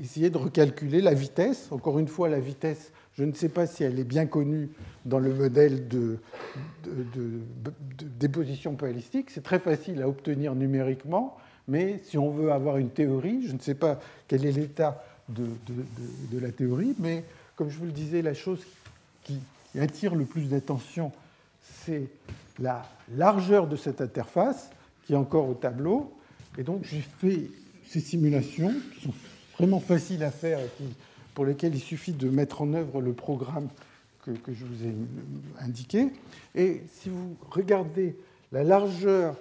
essayer de recalculer la vitesse. Encore une fois, la vitesse, je ne sais pas si elle est bien connue dans le modèle de, de déposition balistique. C'est très facile à obtenir numériquement, mais si on veut avoir une théorie, je ne sais pas quel est l'état de, la théorie, mais comme je vous le disais, la chose qui attire le plus d'attention, c'est la largeur de cette interface, qui est encore au tableau. Et donc j'ai fait ces simulations, qui sont vraiment faciles à faire et pour lesquelles il suffit de mettre en œuvre le programme que, que je vous ai indiqué. Et si vous regardez la largeur,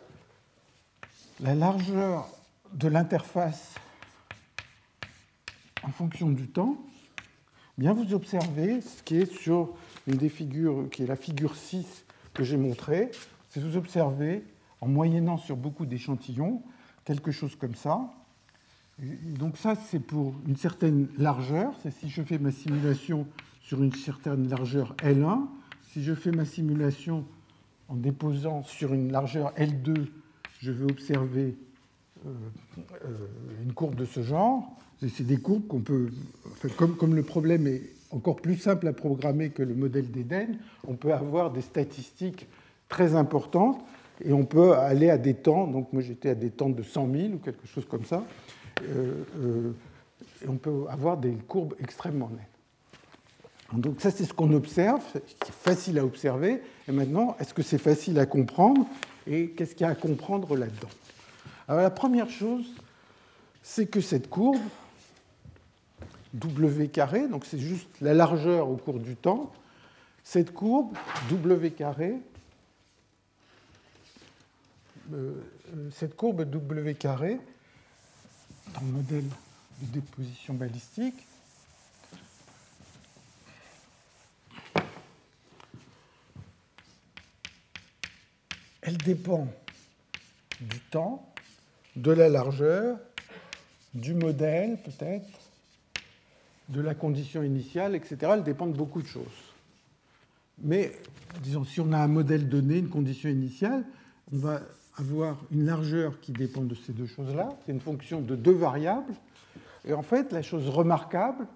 la largeur de l'interface en fonction du temps, bien vous observez ce qui est sur une des figures, qui est la figure 6 que j'ai montrée, c'est vous observez, en moyennant sur beaucoup d'échantillons, quelque chose comme ça. donc ça, c'est pour une certaine largeur. C'est si je fais ma simulation sur une certaine largeur L1. Si je fais ma simulation en déposant sur une largeur L2, je vais observer euh, euh, une courbe de ce genre. C'est des courbes qu'on peut, comme, le problème est encore plus simple à programmer que le modèle d'Eden, on peut avoir des statistiques très importantes et on peut aller à des temps, donc moi j'étais à des temps de 100 000 ou quelque chose comme ça, euh, euh, et on peut avoir des courbes extrêmement nettes. Donc ça c'est ce qu'on observe, qui est facile à observer, et maintenant est-ce que c'est facile à comprendre et qu'est-ce qu'il y a à comprendre là-dedans? Alors la première chose, c'est que cette courbe, W carré, donc c'est juste la largeur au cours du temps, cette courbe, W carré, euh, cette courbe W carré, dans le modèle de déposition balistique, elle dépend du temps, de la largeur, du modèle peut-être, de la condition initiale, etc. Elle dépend de beaucoup de choses. Mais, disons, si on a un modèle donné, une condition initiale, on va avoir une largeur qui dépend de ces deux choses-là. C'est une fonction de deux variables. Et en fait, la chose remarquable,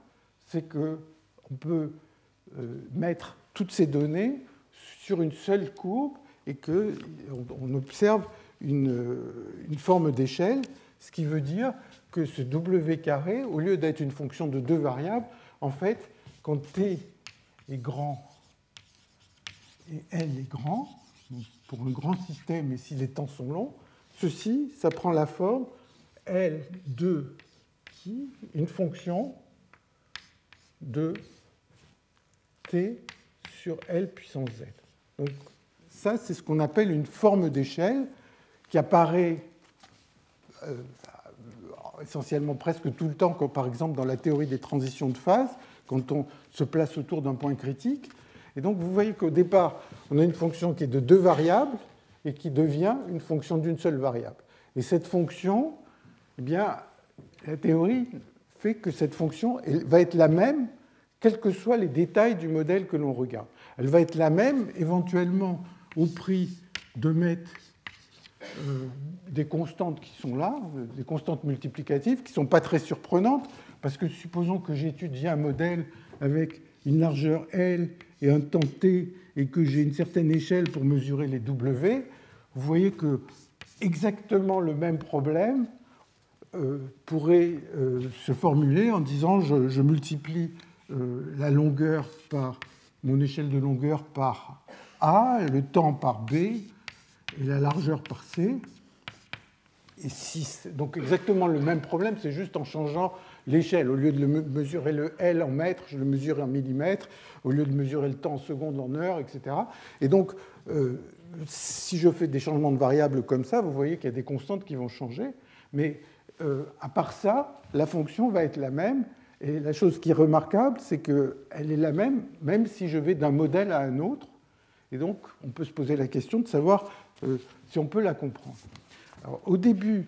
c'est qu'on peut euh, mettre toutes ces données sur une seule courbe et qu'on observe une, une forme d'échelle, ce qui veut dire que ce W carré, au lieu d'être une fonction de deux variables, en fait, quand T est grand et L est grand, pour un grand système et si les temps sont longs, ceci, ça prend la forme L de qui, une fonction de T sur L puissance Z. Donc ça, c'est ce qu'on appelle une forme d'échelle qui apparaît euh, essentiellement presque tout le temps, par exemple dans la théorie des transitions de phase, quand on se place autour d'un point critique. Et donc vous voyez qu'au départ, on a une fonction qui est de deux variables et qui devient une fonction d'une seule variable. Et cette fonction, eh bien, la théorie fait que cette fonction va être la même, quels que soient les détails du modèle que l'on regarde. Elle va être la même éventuellement au prix de mettre des constantes qui sont là, des constantes multiplicatives, qui ne sont pas très surprenantes, parce que supposons que j'étudie un modèle avec une largeur L et un temps T, et que j'ai une certaine échelle pour mesurer les W, vous voyez que exactement le même problème euh, pourrait euh, se formuler en disant je multiplie la longueur par mon échelle de longueur par A, le temps par B, et la largeur par C. Et 6. Donc exactement le même problème, c'est juste en changeant l'échelle. Au lieu de mesurer le L en mètres, je le mesure en millimètres. Au lieu de mesurer le temps en secondes, en heures, etc. Et donc, euh, si je fais des changements de variables comme ça, vous voyez qu'il y a des constantes qui vont changer. Mais euh, à part ça, la fonction va être la même. Et la chose qui est remarquable, c'est qu'elle est la même, même si je vais d'un modèle à un autre. Et donc, on peut se poser la question de savoir si on peut la comprendre. au début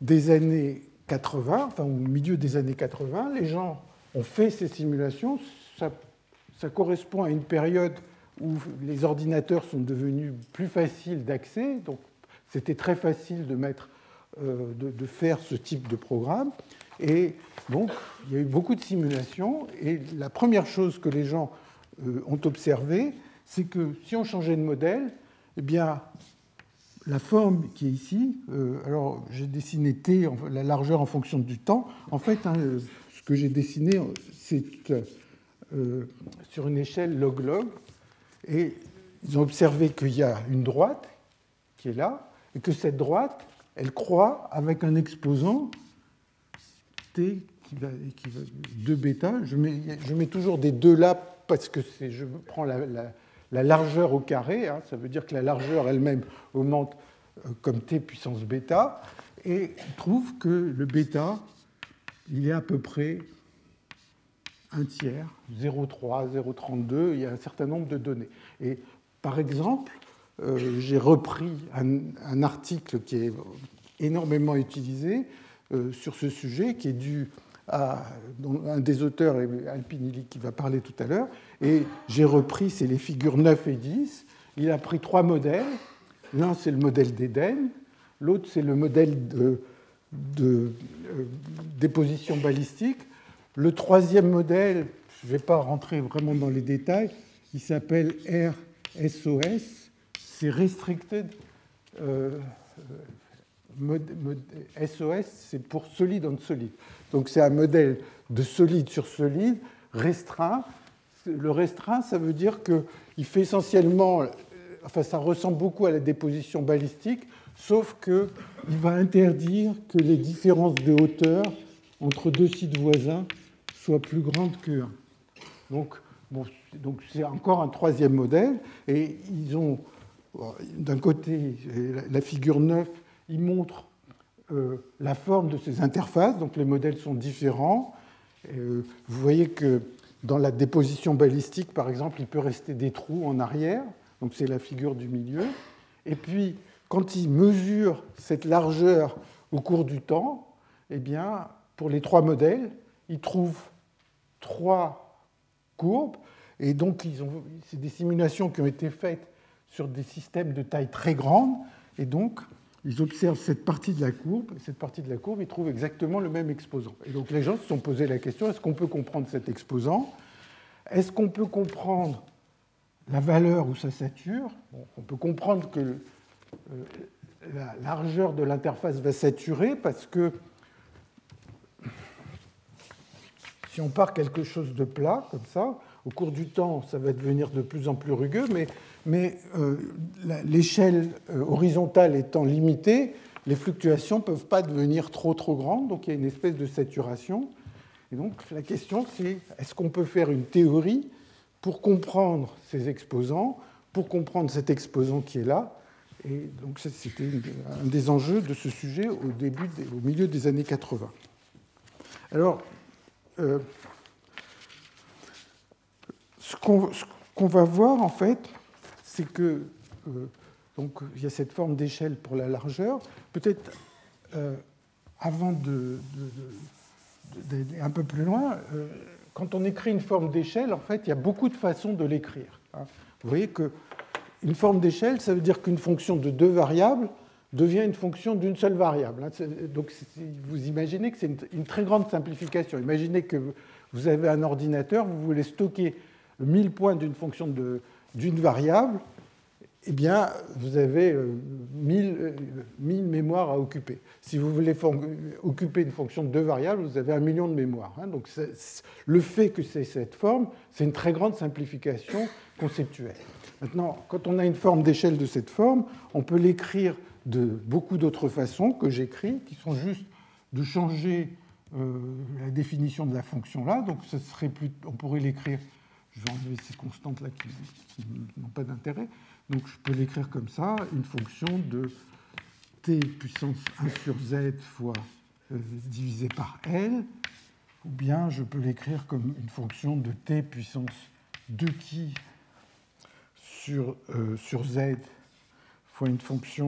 des années 80, enfin au milieu des années 80, les gens ont fait ces simulations. Ça, correspond à une période où les ordinateurs sont devenus plus faciles d'accès, donc c'était très facile de, mettre, euh, de, faire ce type de programme. Et donc, il y a eu beaucoup de simulations, et la première chose que les gens euh, ont observé, c'est que si on changeait de modèle, eh bien, la forme qui est ici, euh, alors j'ai dessiné t, la largeur en fonction du temps. En fait, hein, ce que j'ai dessiné, c'est euh, sur une échelle log-log. Et ils ont observé qu'il y a une droite qui est là, et que cette droite, elle croît avec un exposant t qui va, qui va 2 bêta. Je mets, je mets toujours des deux là parce que je prends la, largeur au carré, hein, ça veut dire que la largeur elle-même augmente euh, comme t puissance bêta, et on trouve que le bêta, il est à peu près un tiers, 0,3, 0,32, il y a un certain nombre de données. Et par exemple, euh, j'ai repris un, article qui est énormément utilisé euh, sur ce sujet, qui est dû un des auteurs, Alpinilli, qui va parler tout à l'heure, et j'ai repris, c'est les figures 9 et 10. Il a pris trois modèles. L'un, c'est le modèle d'Éden, l'autre, c'est le modèle de, euh, déposition balistique. Le troisième modèle, je ne vais pas rentrer vraiment dans les détails, il s'appelle RSOS, c'est Restricted euh, SOS, c'est pour solide on solide. Donc c'est un modèle de solide sur solide restreint. Le restreint, ça veut dire qu'il fait essentiellement, enfin ça ressemble beaucoup à la déposition balistique, sauf qu'il va interdire que les différences de hauteur entre deux sites voisins soient plus grandes que 1. Donc, bon, donc c'est encore un troisième modèle, et ils ont, d'un côté, la figure 9, ils montrent euh, la forme de ces interfaces, donc les modèles sont différents. Euh, vous voyez que dans la déposition balistique, par exemple, il peut rester des trous en arrière, donc c'est la figure du milieu. Et puis, quand ils mesurent cette largeur au cours du temps, eh bien, pour les trois modèles, ils trouvent trois courbes. Et donc, c'est des simulations qui ont été faites sur des systèmes de taille très grande. Et donc, ils observent cette partie de la courbe, et cette partie de la courbe, ils trouvent exactement le même exposant. Et donc, les gens se sont posé la question est-ce qu'on peut comprendre cet exposant? Est-ce qu'on peut comprendre la valeur où ça sature? On peut comprendre que euh, la largeur de l'interface va saturer parce que si on part quelque chose de plat, comme ça, au cours du temps, ça va devenir de plus en plus rugueux, mais, mais euh, l'échelle euh, horizontale étant limitée, les fluctuations ne peuvent pas devenir trop trop grandes, donc il y a une espèce de saturation. Et donc la question c'est est-ce qu'on peut faire une théorie pour comprendre ces exposants, pour comprendre cet exposant qui est là? Et donc c'était un des enjeux de ce sujet au, début, au milieu des années 80. Alors, euh, ce qu'on va voir en fait, c'est que euh, donc il y a cette forme d'échelle pour la largeur. Peut-être euh, avant d'aller de, un peu plus loin, quand on écrit une forme d'échelle, en fait, il y a beaucoup de façons de l'écrire. Hein. Vous voyez qu'une forme d'échelle, ça veut dire qu'une fonction de deux variables devient une fonction d'une seule variable. Hein. Donc vous imaginez que c'est une très grande simplification. Imaginez que vous avez un ordinateur, vous voulez stocker 1000 points d'une fonction d'une variable, eh bien, vous avez 1000, euh, 1000, euh, mémoires à occuper. Si vous voulez occuper une fonction de deux variables, vous avez un million de mémoires. Hein. Donc, le fait que c'est cette forme, c'est une très grande simplification conceptuelle. Maintenant, quand on a une forme d'échelle de cette forme, on peut l'écrire de beaucoup d'autres façons que j'écris, qui sont juste de changer euh, la définition de la fonction là. Donc, serait plus, on pourrait l'écrire. Je vais enlever ces constantes là qui n'ont pas d'intérêt. Donc je peux l'écrire comme ça, une fonction de t puissance 1 sur z fois euh, divisé par L, ou bien je peux l'écrire comme une fonction de t puissance 2 qui sur, euh, sur z fois une fonction,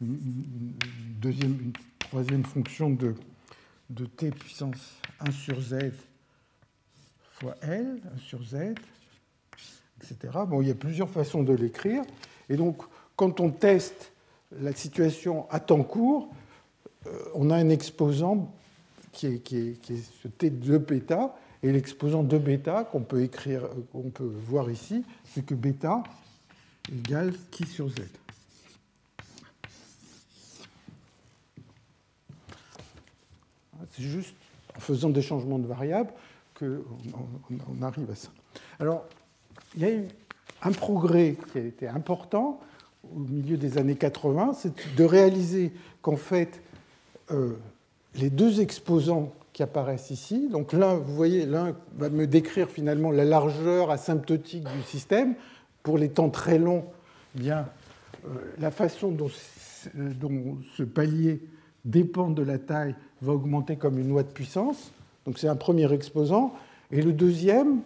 une, deuxième, une troisième fonction de, de t puissance 1 sur z fois L, 1 sur z, Bon, il y a plusieurs façons de l'écrire. Et donc, quand on teste la situation à temps court, euh, on a un exposant qui est, qui est, ce T de bêta, et l'exposant de bêta qu'on peut écrire, qu'on peut voir ici, c'est que bêta égale qui sur z. C'est juste en faisant des changements de variables qu'on arrive à ça. Alors, il y a eu un progrès qui a été important au milieu des années 80, c'est de réaliser qu'en fait, euh, les deux exposants qui apparaissent ici, donc l'un, vous voyez, l'un va me décrire finalement la largeur asymptotique du système. Pour les temps très longs, eh bien, euh, la façon dont, dont, ce palier dépend de la taille va augmenter comme une loi de puissance. Donc c'est un premier exposant. Et le deuxième,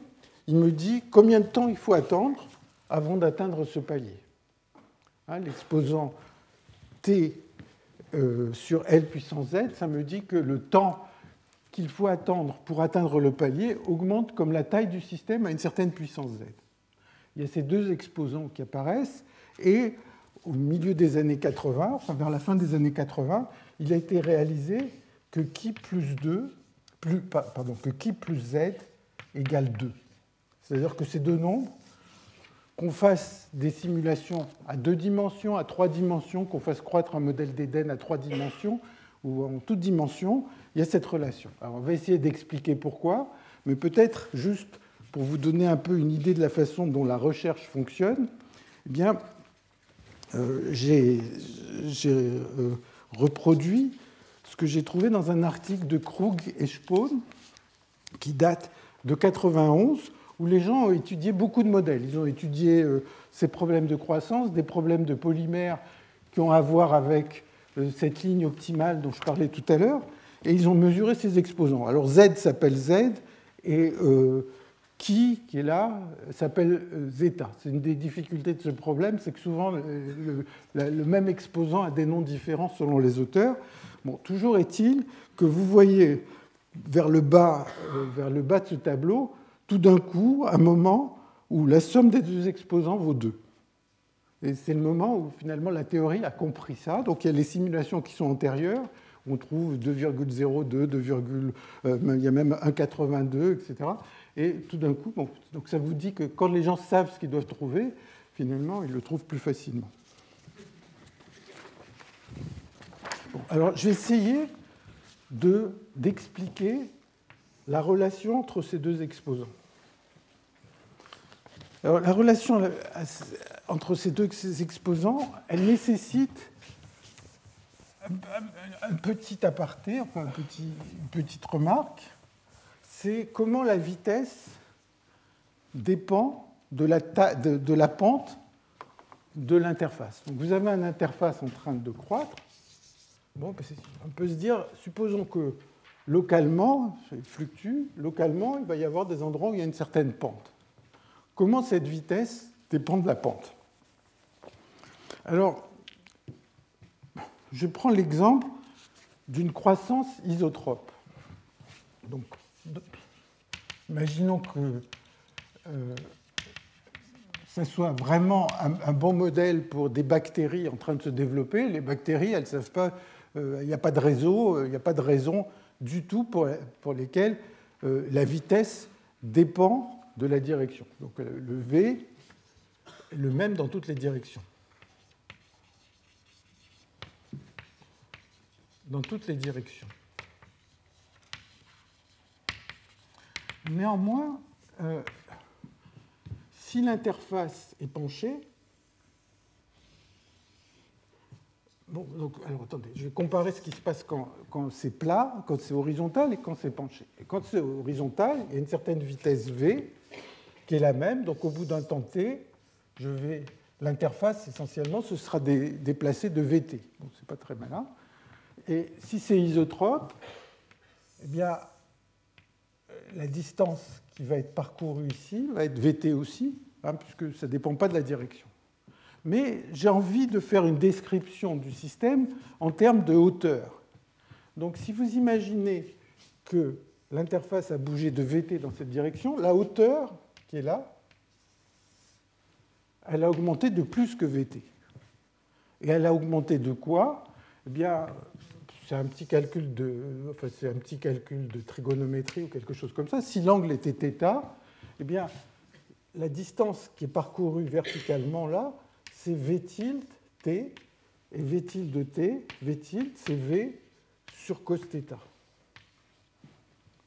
il me dit combien de temps il faut attendre avant d'atteindre ce palier. Hein, l'exposant t euh, sur L puissance z, ça me dit que le temps qu'il faut attendre pour atteindre le palier augmente comme la taille du système à une certaine puissance z. Il y a ces deux exposants qui apparaissent et au milieu des années 80, enfin vers la fin des années 80, il a été réalisé que qui plus 2, que qui plus z égale 2. C'est-à-dire que ces deux nombres, qu'on fasse des simulations à deux dimensions, à trois dimensions, qu'on fasse croître un modèle d'Éden à trois dimensions ou en toutes dimensions, il y a cette relation. Alors on va essayer d'expliquer pourquoi, mais peut-être juste pour vous donner un peu une idée de la façon dont la recherche fonctionne, eh bien, euh, j'ai reproduit ce que j'ai trouvé dans un article de Krug et Spohn qui date de 91, où les gens ont étudié beaucoup de modèles. Ils ont étudié ces problèmes de croissance, des problèmes de polymères qui ont à voir avec cette ligne optimale dont je parlais tout à l'heure, et ils ont mesuré ces exposants. Alors Z s'appelle Z, et euh, qui, qui est là, s'appelle euh, zeta. C'est une des difficultés de ce problème, c'est que souvent le, même exposant a des noms différents selon les auteurs. Bon, toujours est-il que vous voyez vers le bas, euh, vers le bas de ce tableau, tout d'un coup, un moment où la somme des deux exposants vaut 2. Et c'est le moment où finalement la théorie a compris ça. Donc il y a les simulations qui sont antérieures, on trouve 2,02, 2, il y a même 1,82, etc. Et tout d'un coup, donc ça vous dit que quand les gens savent ce qu'ils doivent trouver, finalement, ils le trouvent plus facilement. Alors, je vais essayer d'expliquer la relation entre ces deux exposants. Alors, la relation entre ces deux exposants, elle nécessite un petit aparté, enfin une petite remarque, c'est comment la vitesse dépend de la, de, la pente de l'interface. Donc vous avez une interface en train de croître. Bon, ben, on peut se dire, supposons que localement, ça fluctue, localement, il va y avoir des endroits où il y a une certaine pente. Comment cette vitesse dépend de la pente Alors, je prends l'exemple d'une croissance isotrope. Donc, imaginons que euh, ce soit vraiment un, bon modèle pour des bactéries en train de se développer. Les bactéries, elles savent pas, il n'y a pas de réseau, euh, il n'y a pas de raison du tout pour, lesquelles la vitesse dépend de la direction. Donc le V est le même dans toutes les directions. dans toutes les directions. Néanmoins, euh, si l'interface est penchée, bon, donc, alors attendez, je vais comparer ce qui se passe quand, c'est plat, quand c'est horizontal et quand c'est penché. Et quand c'est horizontal, il y a une certaine vitesse v qui est la même, donc au bout d'un temps t, je vais l'interface essentiellement ce sera déplacé de vt. Bon, c'est pas très malin. Et si c'est isotrope, eh bien, la distance qui va être parcourue ici va être VT aussi, hein, puisque ça ne dépend pas de la direction. Mais j'ai envie de faire une description du système en termes de hauteur. Donc si vous imaginez que l'interface a bougé de VT dans cette direction, la hauteur qui est là, elle a augmenté de plus que VT. Et elle a augmenté de quoi? Eh bien, c'est un petit calcul de, c'est un petit calcul de trigonométrie ou quelque chose comme ça. Si l'angle était θ, eh bien, la distance qui est parcourue verticalement là, c'est v tilde t, et v tilde t, v tilde, c'est v sur cos θ.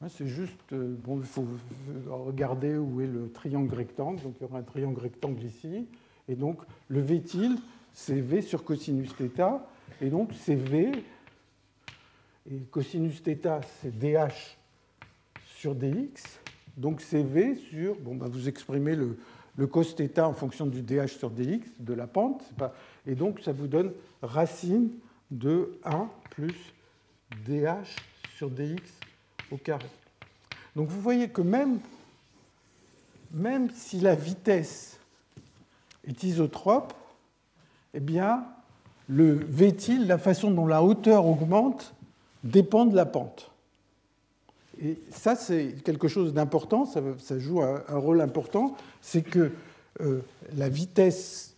C'est juste, euh, bon, il faut regarder où est le triangle rectangle. Donc il y aura un triangle rectangle ici. Et donc le v tilde, c'est v sur cosinus θ. Et donc c'est v et cosinus θ, c'est dh sur dx. Donc c'est v sur, bon, bah, vous exprimez le, le cos en fonction du dh sur dx, de la pente. Et donc ça vous donne racine de 1 plus dh sur dx au carré. Donc vous voyez que même, si la vitesse est isotrope, eh bien, le v-til, la façon dont la hauteur augmente, dépend de la pente. Et ça, c'est quelque chose d'important, ça, joue un, rôle important, c'est que euh, la vitesse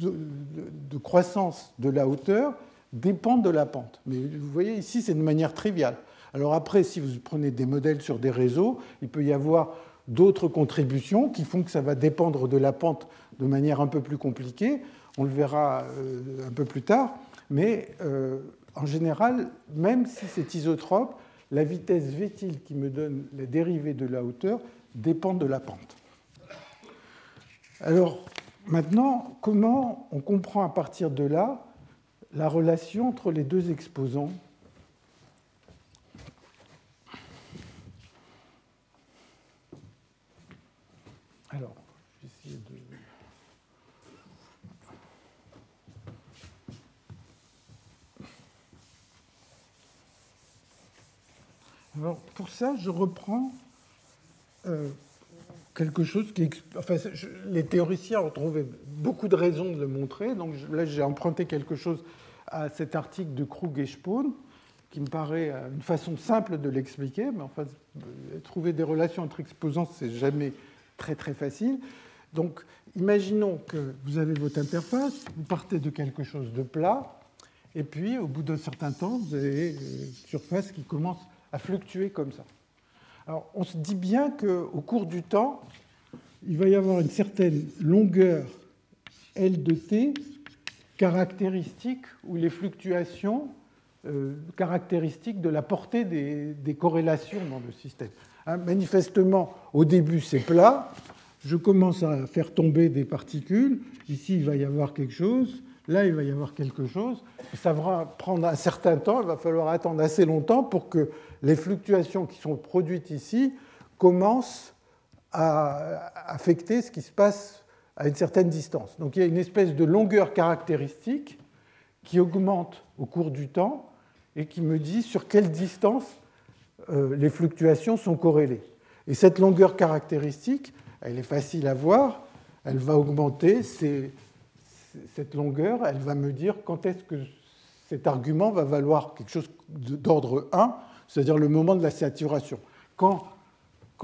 de, croissance de la hauteur dépend de la pente. Mais vous voyez, ici, c'est de manière triviale. Alors après, si vous prenez des modèles sur des réseaux, il peut y avoir d'autres contributions qui font que ça va dépendre de la pente de manière un peu plus compliquée. On le verra euh, un peu plus tard. Mais euh, en général, même si c'est isotrope, la vitesse v qui me donne la dérivée de la hauteur dépend de la pente. Alors, maintenant, comment on comprend à partir de là la relation entre les deux exposants? Alors, je vais essayer de... Pour ça, je reprends euh, quelque chose qui. Enfin, les théoriciens ont trouvé beaucoup de raisons de le montrer. Donc là, j'ai emprunté quelque chose à cet article de Krug et Spohn, qui me paraît euh, une façon simple de l'expliquer. Mais enfin, euh, trouver des relations entre exposants, c'est jamais très très facile. Donc, imaginons que vous avez votre interface, vous partez de quelque chose de plat, et puis au bout d'un certain temps, vous avez une surface qui commence à fluctuer comme ça. Alors, on se dit bien qu'au cours du temps, il va y avoir une certaine longueur L de t caractéristique ou les fluctuations euh, caractéristiques de la portée des, corrélations dans le système. Hein, manifestement, au début, c'est plat. Je commence à faire tomber des particules. Ici, il va y avoir quelque chose. Là, il va y avoir quelque chose. Ça va prendre un certain temps. Il va falloir attendre assez longtemps pour que les fluctuations qui sont produites ici commencent à affecter ce qui se passe à une certaine distance. Donc il y a une espèce de longueur caractéristique qui augmente au cours du temps et qui me dit sur quelle distance euh, les fluctuations sont corrélées. Et cette longueur caractéristique, elle est facile à voir, elle va augmenter, cette longueur, elle va me dire quand est-ce que cet argument va valoir quelque chose d'ordre 1 c'est-à-dire le moment de la saturation. Quand,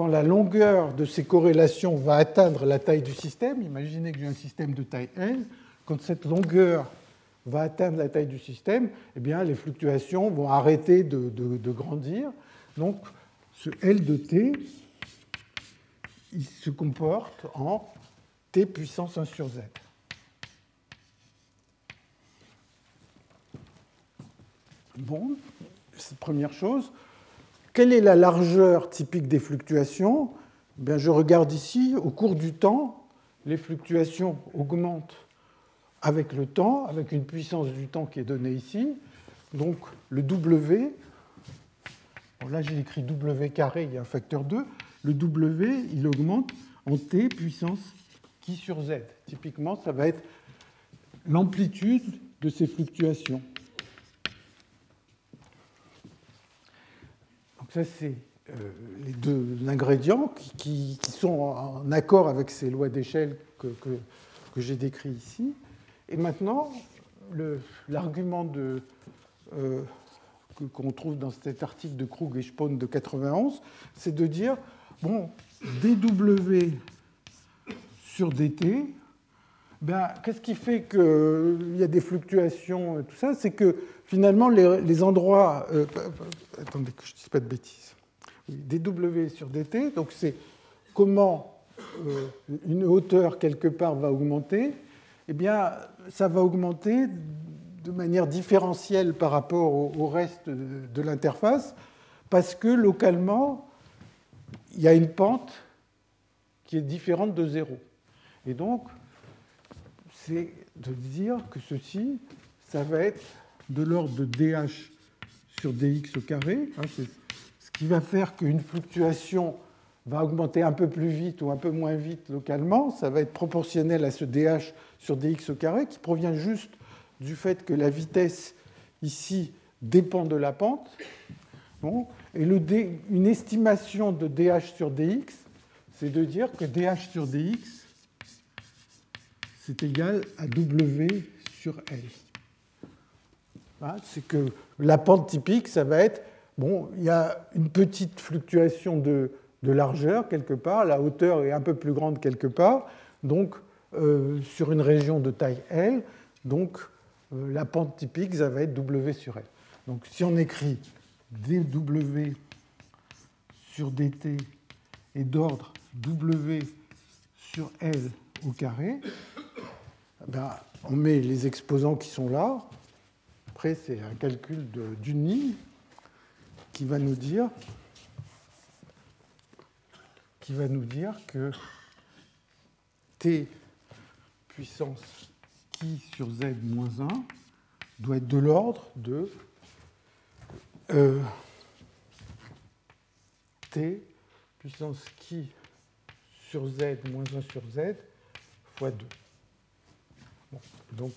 la longueur de ces corrélations va atteindre la taille du système, imaginez que j'ai un système de taille n, quand cette longueur va atteindre la taille du système, eh bien, les fluctuations vont arrêter de, de grandir. Donc, ce L de t, il se comporte en t puissance 1 sur z. Bon, première chose. Quelle est la largeur typique des fluctuations? Eh Je regarde ici, au cours du temps, les fluctuations augmentent avec le temps, avec une puissance du temps qui est donnée ici. Donc le W, là j'ai écrit W carré, il y a un facteur 2, le W, il augmente en T puissance qui sur Z. Typiquement, ça va être l'amplitude de ces fluctuations. Ça, c'est euh, les deux ingrédients qui, sont en accord avec ces lois d'échelle que, j'ai décrit ici. Et maintenant, l'argument euh, qu'on trouve dans cet article de Krug et Spohn de 91, c'est de dire, bon, dW sur dt, ben, qu'est-ce qui fait qu'il y a des fluctuations et tout ça? C'est que finalement, les, endroits. Euh, attendez que je ne dise pas de bêtises. dW sur dt, donc c'est comment euh, une hauteur quelque part va augmenter. Eh bien, ça va augmenter de manière différentielle par rapport au, reste de, l'interface, parce que localement, il y a une pente qui est différente de zéro. Et donc, c'est de dire que ceci, ça va être de l'ordre de dH sur dx au carré. Hein, ce qui va faire qu'une fluctuation va augmenter un peu plus vite ou un peu moins vite localement. Ça va être proportionnel à ce dH sur dx au carré qui provient juste du fait que la vitesse ici dépend de la pente. Et une estimation de dH sur dx, c'est de dire que dH sur dx, c'est égal à W sur L. Hein, c'est que la pente typique, ça va être, bon, il y a une petite fluctuation de, largeur quelque part, la hauteur est un peu plus grande quelque part, donc euh, sur une région de taille L, donc euh, la pente typique, ça va être W sur L. Donc si on écrit dW sur dt est d'ordre W sur L au carré, ben, on met les exposants qui sont là, après, c'est un calcul d'une ligne qui va nous dire que t puissance qui sur z moins 1 doit être de l'ordre de euh, t puissance qui sur z moins 1 sur z fois 2. donc,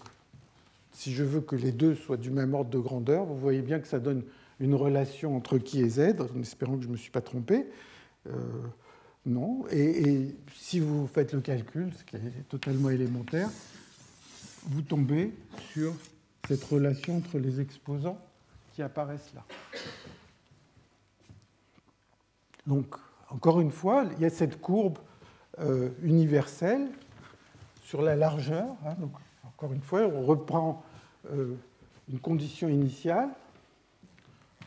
si je veux que les deux soient du même ordre de grandeur, vous voyez bien que ça donne une relation entre qui et z, en espérant que je ne me suis pas trompé. Euh, non. Et, si vous faites le calcul, ce qui est totalement élémentaire, vous tombez sur cette relation entre les exposants qui apparaissent là. Donc, encore une fois, il y a cette courbe euh, universelle sur la largeur. Hein. Encore une fois, on reprend euh, une condition initiale,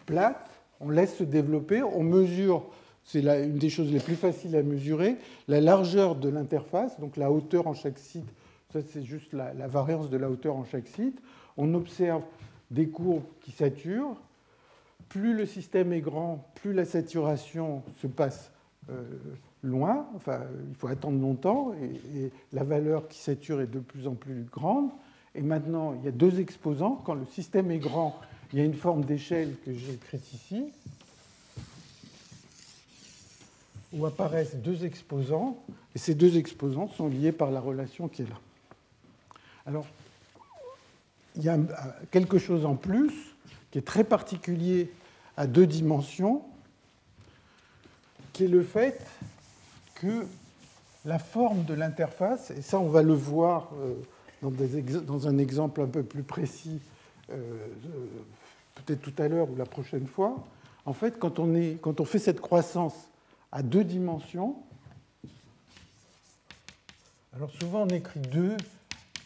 plate, on laisse se développer, on mesure, c'est une des choses les plus faciles à mesurer, la largeur de l'interface, donc la hauteur en chaque site, ça c'est juste la, variance de la hauteur en chaque site. On observe des courbes qui saturent. Plus le système est grand, plus la saturation se passe euh, loin, enfin il faut attendre longtemps, et, la valeur qui sature est de plus en plus grande. Et maintenant, il y a deux exposants. Quand le système est grand, il y a une forme d'échelle que j'ai écrite ici, où apparaissent deux exposants, et ces deux exposants sont liés par la relation qui est là. Alors, il y a quelque chose en plus qui est très particulier à deux dimensions, qui est le fait que la forme de l'interface, et ça on va le voir euh, dans, un exemple un peu plus précis, euh, euh, peut-être tout à l'heure ou la prochaine fois, en fait, quand on, est, quand on fait cette croissance à deux dimensions, alors souvent on écrit 2,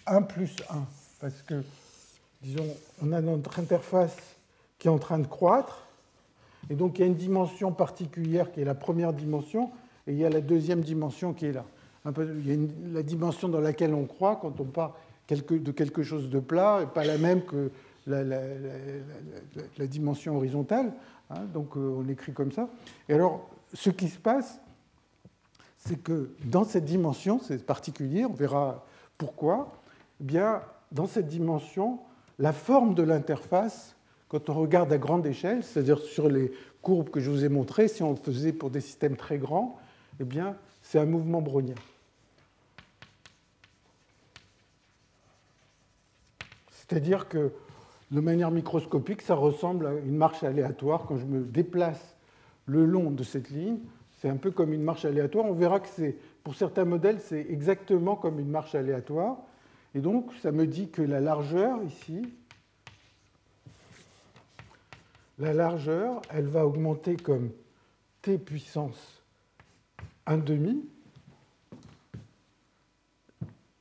1 plus 1, parce que, disons, on a notre interface qui est en train de croître, et donc il y a une dimension particulière qui est la première dimension, et il y a la deuxième dimension qui est là. Il y a la dimension dans laquelle on croit quand on part de quelque chose de plat, et pas la même que la, la, dimension horizontale. Hein, donc euh, on écrit comme ça. Et alors, ce qui se passe, c'est que dans cette dimension, c'est particulier, on verra pourquoi, eh bien, dans cette dimension, la forme de l'interface, quand on regarde à grande échelle, c'est-à-dire sur les courbes que je vous ai montrées, si on le faisait pour des systèmes très grands, eh bien, c'est un mouvement brownien. C'est-à-dire que de manière microscopique, ça ressemble à une marche aléatoire. Quand je me déplace le long de cette ligne, c'est un peu comme une marche aléatoire. On verra que c'est, pour certains modèles, c'est exactement comme une marche aléatoire. Et donc, ça me dit que la largeur ici, la largeur, elle va augmenter comme t puissance 1 demi.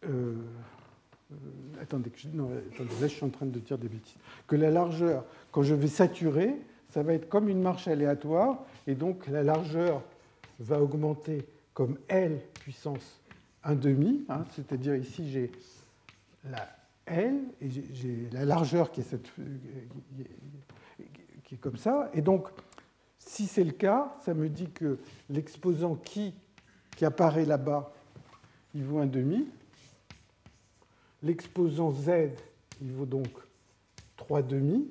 Euh, euh, attendez, non, attendez, là je suis en train de dire des bêtises. Que la largeur, quand je vais saturer, ça va être comme une marche aléatoire, et donc la largeur va augmenter comme L puissance 1 demi, hein, c'est-à-dire ici j'ai la L et j'ai la largeur qui est, qui est comme ça, et donc si c'est le cas, ça me dit que l'exposant qui, qui apparaît là-bas, il vaut 1 demi, L'exposant Z, il vaut donc 3 demi.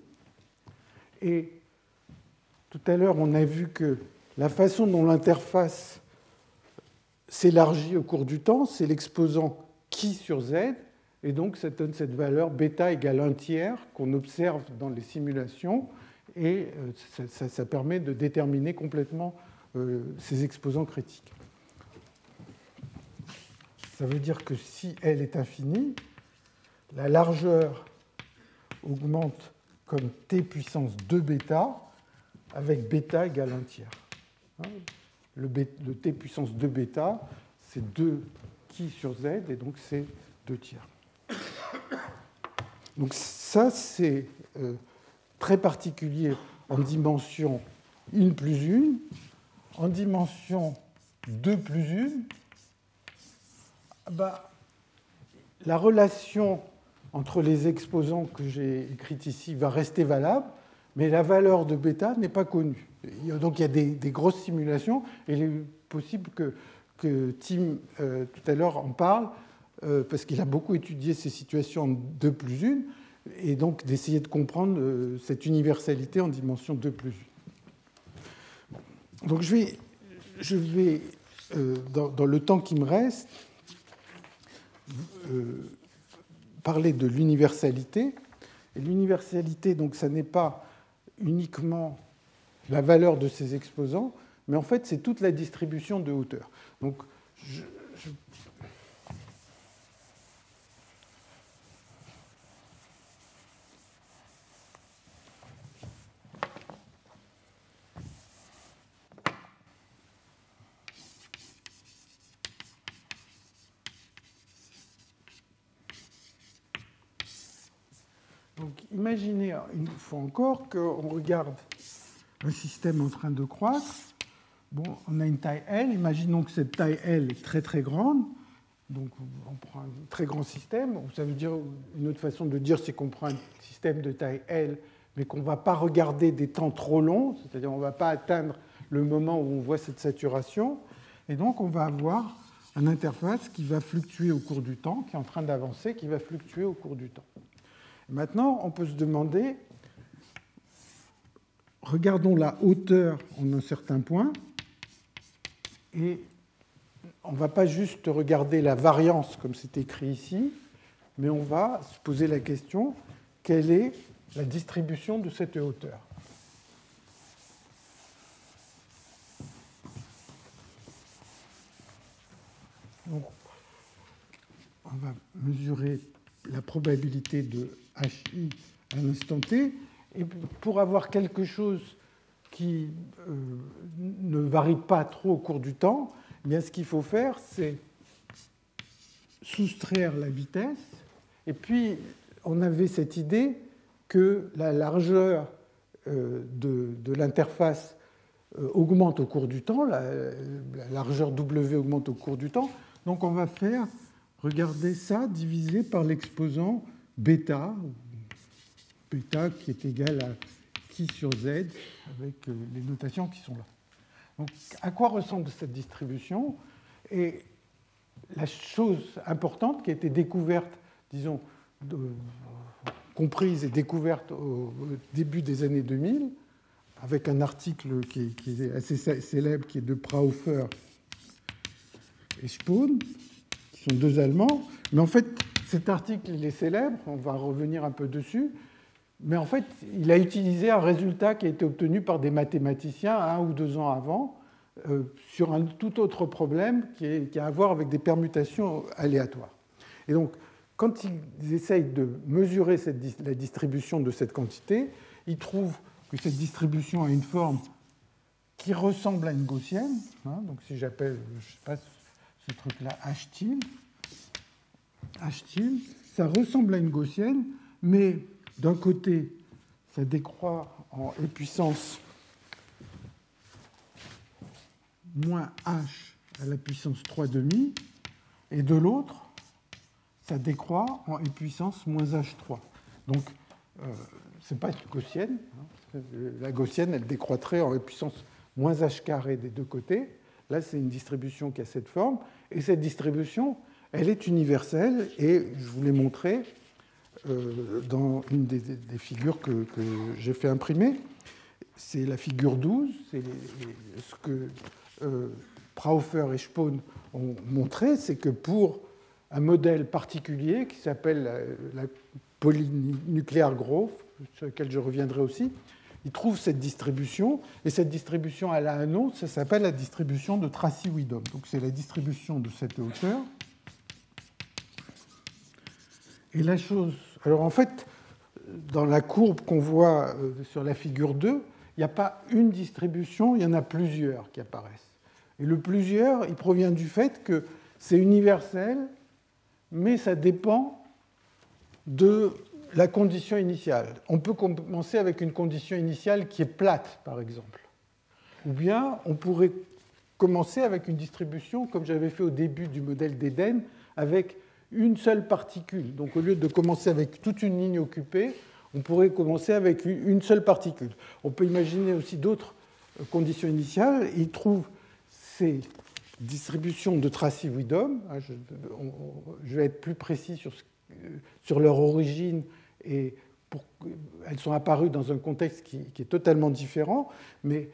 Et tout à l'heure, on a vu que la façon dont l'interface s'élargit au cours du temps, c'est l'exposant qui sur Z, et donc ça donne cette valeur bêta égale 1 tiers qu'on observe dans les simulations, et euh, ça, permet de déterminer complètement euh, ces exposants critiques. Ça veut dire que si L est infinie, la largeur augmente comme t puissance 2 bêta, avec bêta égale 1 tiers. Hein, le, t puissance 2 bêta, c'est 2 qui sur z, et donc c'est 2 tiers. Donc ça, c'est euh, très particulier en dimension 1 plus 1. En dimension 2 plus 1, bah, la relation entre les exposants que j'ai écrits ici va rester valable, mais la valeur de bêta n'est pas connue. Donc il y a des, grosses simulations, il est possible que, que Tim, euh, tout à l'heure, en parle, euh, parce qu'il a beaucoup étudié ces situations en 2 plus 1, et donc d'essayer de comprendre euh, cette universalité en dimension 2 plus 8. Donc je vais, je vais euh, dans, le temps qui me reste, euh, parler de l'universalité. Et l'universalité, donc, ça n'est pas uniquement la valeur de ces exposants, mais en fait, c'est toute la distribution de hauteur. Donc, je, imaginez une fois encore qu'on regarde un système en train de croître. On a une taille L. Imaginons que cette taille L est très très grande. Donc on prend un très grand système. Ça veut dire une autre façon de dire, c'est qu'on prend un système de taille L, mais qu'on ne va pas regarder des temps trop longs, c'est-à-dire on ne va pas atteindre le moment où on voit cette saturation. Et donc on va avoir une interface qui va fluctuer au cours du temps, qui est en train d'avancer, qui va fluctuer au cours du temps. Maintenant, on peut se demander, regardons la hauteur en un certain point, et on ne va pas juste regarder la variance comme c'est écrit ici, mais on va se poser la question, quelle est la distribution de cette hauteur? On va mesurer la probabilité de HI à l'instant T. Et pour avoir quelque chose qui euh, ne varie pas trop au cours du temps, eh bien, ce qu'il faut faire, c'est soustraire la vitesse. Et puis, on avait cette idée que la largeur euh, de, l'interface euh, augmente au cours du temps, la, la, largeur W augmente au cours du temps. Donc, on va faire, regardez ça, divisé par l'exposant bêta, bêta qui est égal à qui sur z, avec euh, les notations qui sont là. Donc, à quoi ressemble cette distribution? Et la chose importante qui a été découverte, disons, comprise et découverte au début des années 2000, avec un article qui est, assez célèbre, qui est de Prahofer et Spohn, qui sont deux Allemands. Mais en fait, cet article, il est célèbre, on va revenir un peu dessus, mais en fait, il a utilisé un résultat qui a été obtenu par des mathématiciens un ou deux ans avant euh, sur un tout autre problème qui, a à voir avec des permutations aléatoires. Et donc, quand ils essayent de mesurer la distribution de cette quantité, ils trouvent que cette distribution a une forme qui ressemble à une gaussienne. Hein, donc, si j'appelle, je sais pas, ce truc-là H tilde, H ça ressemble à une gaussienne, mais d'un côté, ça décroît en e puissance moins h à la puissance 3 demi, et de l'autre, ça décroît en e puissance moins h3. Donc, euh, ce n'est pas une gaussienne. Hein. La gaussienne, elle décroîtrait en puissance moins h carré des deux côtés. Là, c'est une distribution qui a cette forme. Et cette distribution, elle est universelle et je vous l'ai montré euh, dans une des, figures que, j'ai fait imprimer. C'est la figure 12, c'est ce que euh, et Spohn ont montré, c'est que pour un modèle particulier qui s'appelle la, polynucléaire growth, sur lequel je reviendrai aussi, ils trouvent cette distribution, et cette distribution, elle a un nom, ça s'appelle la distribution de Tracy-Widom. Donc c'est la distribution de cette hauteur. Et la chose. Alors en fait, dans la courbe qu'on voit euh, sur la figure 2, il n'y a pas une distribution, il y en a plusieurs qui apparaissent. Et le plusieurs, il provient du fait que c'est universel, mais ça dépend de la condition initiale. On peut commencer avec une condition initiale qui est plate, par exemple. Ou bien on pourrait commencer avec une distribution, comme j'avais fait au début du modèle d'Éden, avec une seule particule. Donc au lieu de commencer avec toute une ligne occupée, on pourrait commencer avec une seule particule. On peut imaginer aussi d'autres euh, conditions initiales. Ils trouvent ces distributions de Tracy-Widom. Ah, je vais être plus précis sur, leur origine Et elles sont apparues dans un contexte qui, est totalement différent, mais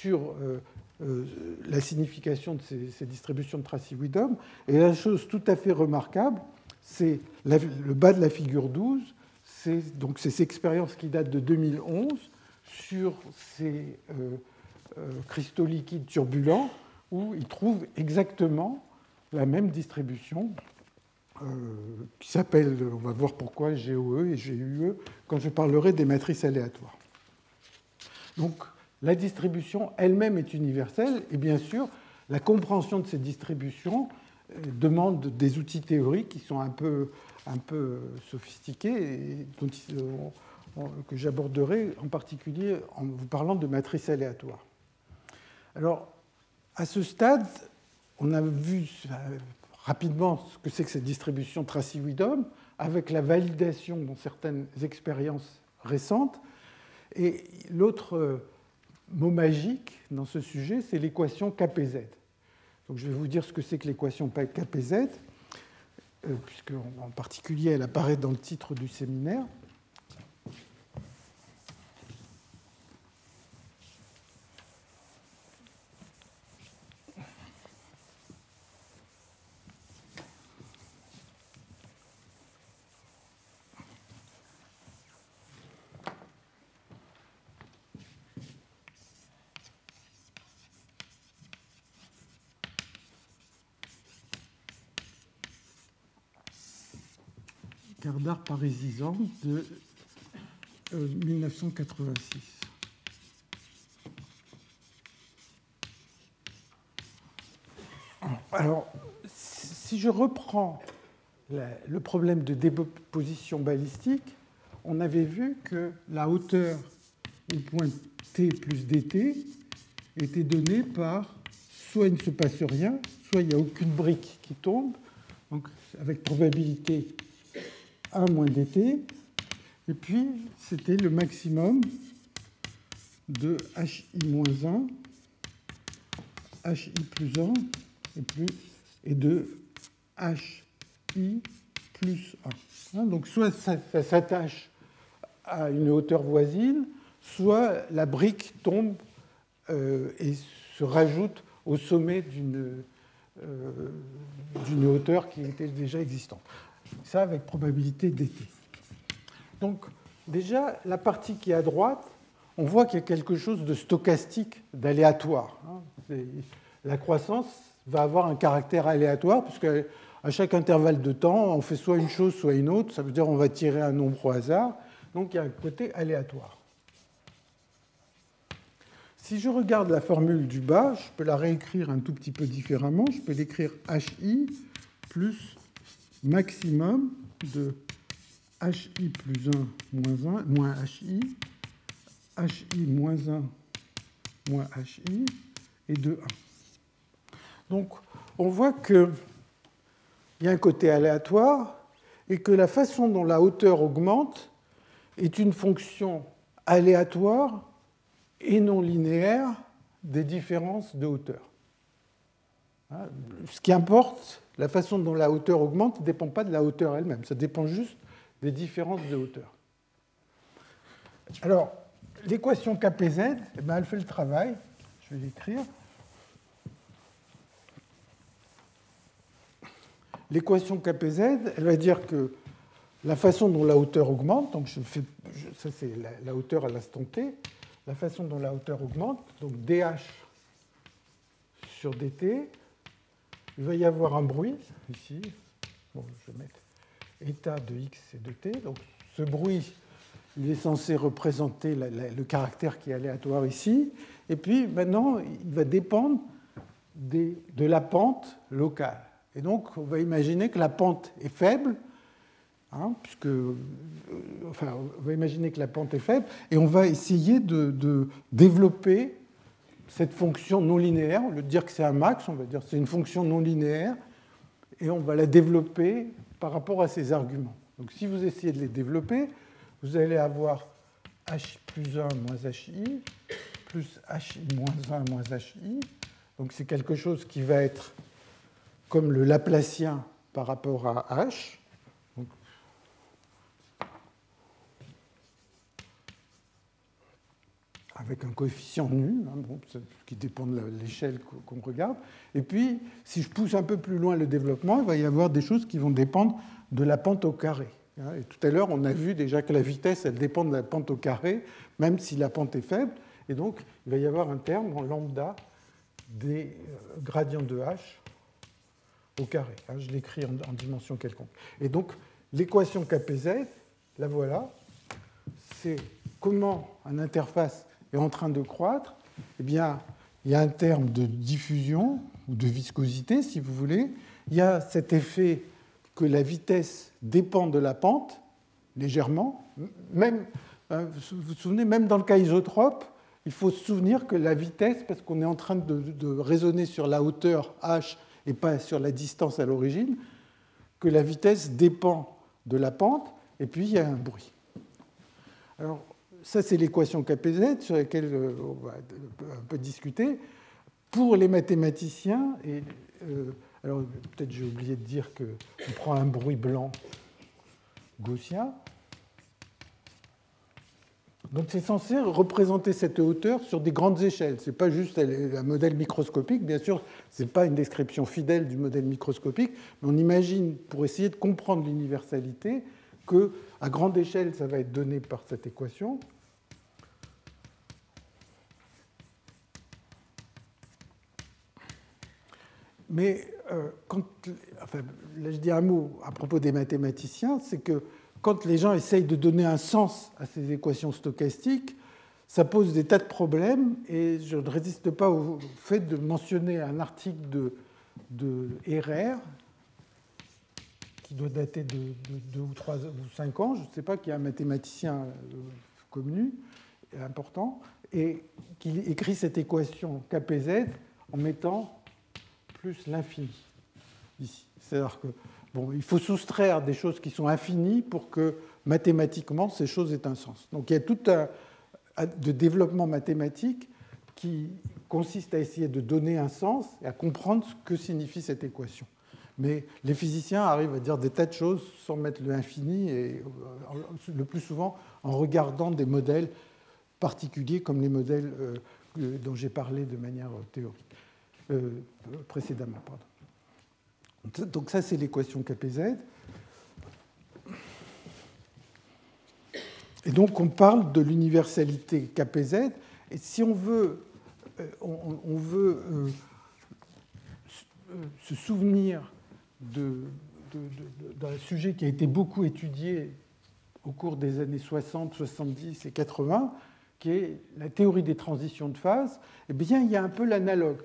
sur euh, la signification de ces, distributions de Tracy-Widom. Et la chose tout à fait remarquable, c'est le bas de la figure 12, c'est donc ces expériences qui datent de 2011 sur ces euh, cristaux liquides turbulents, où ils trouvent exactement la même distribution euh, qui s'appelle, on va voir pourquoi, GOE et GUE, quand je parlerai des matrices aléatoires. Donc la distribution elle-même est universelle, et bien sûr, la compréhension de ces distributions euh, demande des outils théoriques qui sont un peu, sophistiqués et que j'aborderai en particulier en vous parlant de matrices aléatoires. Alors, à ce stade, on a vu rapidement ce que c'est que cette distribution Tracy-Widom, avec la validation dans certaines expériences récentes. Et l'autre euh, mot magique dans ce sujet, c'est l'équation KPZ. Donc je vais vous dire ce que c'est que l'équation KPZ, euh, puisque en particulier elle apparaît dans le titre du séminaire. D'art parisisant de 1986. Euh, Alors, si je reprends le problème de déposition balistique, on avait vu que la hauteur au point t plus dt était donnée par soit il ne se passe rien, soit il n'y a aucune brique qui tombe, donc avec probabilité 1 moins dt. Et puis, c'était le maximum de hi moins 1, hi plus 1 et, plus, et de hi plus 1. Hein, donc, soit ça, s'attache à une hauteur voisine, soit la brique tombe euh, et se rajoute au sommet d'une euh, hauteur qui était déjà existante. Ça avec probabilité d'été. Donc déjà, la partie qui est à droite, on voit qu'il y a quelque chose de stochastique, d'aléatoire. Hein. La croissance va avoir un caractère aléatoire, puisque à chaque intervalle de temps, on fait soit une chose, soit une autre. Ça veut dire qu'on va tirer un nombre au hasard. Donc il y a un côté aléatoire. Si je regarde la formule du bas, je peux la réécrire un tout petit peu différemment. Je peux l'écrire HI plus maximum de hi plus 1 moins 1 moins hi, hi moins 1 moins hi et de 1. Donc on voit qu'il y a un côté aléatoire et que la façon dont la hauteur augmente est une fonction aléatoire et non linéaire des différences de hauteur. Ce qui importe, la façon dont la hauteur augmente ne dépend pas de la hauteur elle-même, ça dépend juste des différences de hauteur. Alors, l'équation KPZ, eh ben, elle fait le travail, je vais l'écrire. L'équation KPZ, elle va dire que la façon dont la hauteur augmente, donc je fais, ça c'est la, hauteur à l'instant t, la façon dont la hauteur augmente, donc dH sur dt, il va y avoir un bruit ici. Bon, je vais mettre état de x et de t. Donc ce bruit, il est censé représenter le caractère qui est aléatoire ici. Et puis maintenant, il va dépendre de la pente locale. Et donc, on va imaginer que la pente est faible, hein, puisque, euh, enfin, on va imaginer que la pente est faible, et on va essayer de développer cette fonction non linéaire, au lieu de dire que c'est un max, on va dire que c'est une fonction non linéaire, et on va la développer par rapport à ces arguments. Donc si vous essayez de les développer, vous allez avoir h plus 1 moins hi, plus hi moins 1 moins hi. Donc c'est quelque chose qui va être comme le Laplacien par rapport à h. avec un coefficient nu, hein, qui dépend de l'échelle qu'on regarde. Et puis, si je pousse un peu plus loin le développement, il va y avoir des choses qui vont dépendre de la pente au carré. Hein. Et tout à l'heure, on a vu déjà que la vitesse, elle dépend de la pente au carré, même si la pente est faible. Et donc, il va y avoir un terme en lambda des euh, gradients de h au carré. Hein. Je l'écris en dimension quelconque. Et donc, l'équation KPZ, la voilà, c'est comment une interface est en train de croître. Eh bien, il y a un terme de diffusion ou de viscosité, si vous voulez. Il y a cet effet que la vitesse dépend de la pente, légèrement. Même, hein, vous vous souvenez, même dans le cas isotrope, il faut se souvenir que la vitesse, parce qu'on est en train de, de, raisonner sur la hauteur h et pas sur la distance à l'origine, que la vitesse dépend de la pente, et puis il y a un bruit. Alors, ça, c'est l'équation KPZ sur laquelle euh, on va un peu discuter. Pour les mathématiciens, et, euh, alors peut-être j'ai oublié de dire qu'on prend un bruit blanc gaussien. Donc c'est censé représenter cette hauteur sur des grandes échelles. Ce n'est pas juste un modèle microscopique. Bien sûr, ce n'est pas une description fidèle du modèle microscopique, mais on imagine, pour essayer de comprendre l'universalité, qu'à grande échelle, ça va être donné par cette équation. Mais euh, quand, enfin, là je dis un mot à propos des mathématiciens, c'est que quand les gens essayent de donner un sens à ces équations stochastiques, ça pose des tas de problèmes et je ne résiste pas au fait de mentionner un article de, de RR qui doit dater de, deux ou trois ou cinq ans, je ne sais pas, qui est un mathématicien euh, connu, important, et qui écrit cette équation KPZ en mettant plus l'infini ici. C'est-à-dire que bon, il faut soustraire des choses qui sont infinies pour que mathématiquement ces choses aient un sens. Donc il y a tout un développement mathématique qui consiste à essayer de donner un sens et à comprendre ce que signifie cette équation. Mais les physiciens arrivent à dire des tas de choses sans mettre le infini et euh, le plus souvent en regardant des modèles particuliers comme les modèles euh, dont j'ai parlé de manière théorique euh, précédemment. Pardon. Donc ça, c'est l'équation KPZ. Et donc on parle de l'universalité KPZ. Et si on veut, on, veut se souvenir d'un sujet qui a été beaucoup étudié au cours des années 60, 70 et 80, qui est la théorie des transitions de phase, eh bien, il y a un peu l'analogue.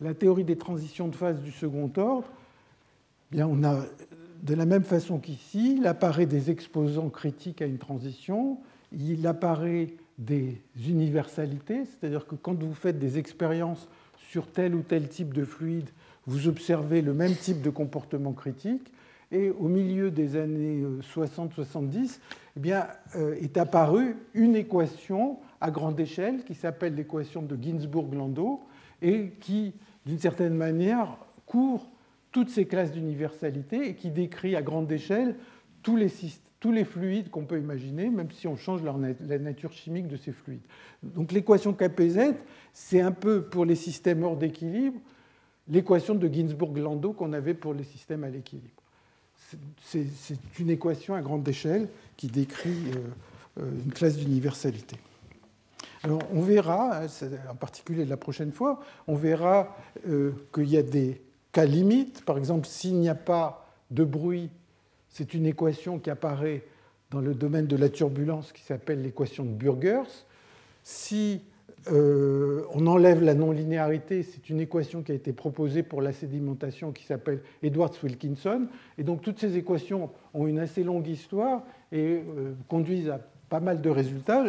La théorie des transitions de phase du second ordre, eh bien, on a de la même façon qu'ici, il apparaît des exposants critiques à une transition, il apparaît des universalités, c'est-à-dire que quand vous faites des expériences sur tel ou tel type de fluide, vous observez le même type de comportement critique. Et au milieu des années 60-70, euh, eh euh, est apparue une équation à grande échelle qui s'appelle l'équation de Ginzburg-Landau et qui, d'une certaine manière, couvre toutes ces classes d'universalité et qui décrit à grande échelle tous les, tous les fluides qu'on peut imaginer, même si on change la nature chimique de ces fluides. Donc l'équation KPZ, c'est un peu pour les systèmes hors d'équilibre l'équation de Ginzburg-Landau qu'on avait pour les systèmes à l'équilibre. C'est une équation à grande échelle qui décrit euh, euh, une classe d'universalité. On verra, en particulier la prochaine fois, on verra euh, qu'il y a des cas limites. Par exemple, s'il n'y a pas de bruit, c'est une équation qui apparaît dans le domaine de la turbulence qui s'appelle l'équation de Burgers. Si euh, on enlève la non-linéarité, c'est une équation qui a été proposée pour la sédimentation qui s'appelle Edwards-Wilkinson. Et donc toutes ces équations ont une assez longue histoire et euh, conduisent à pas mal de résultats.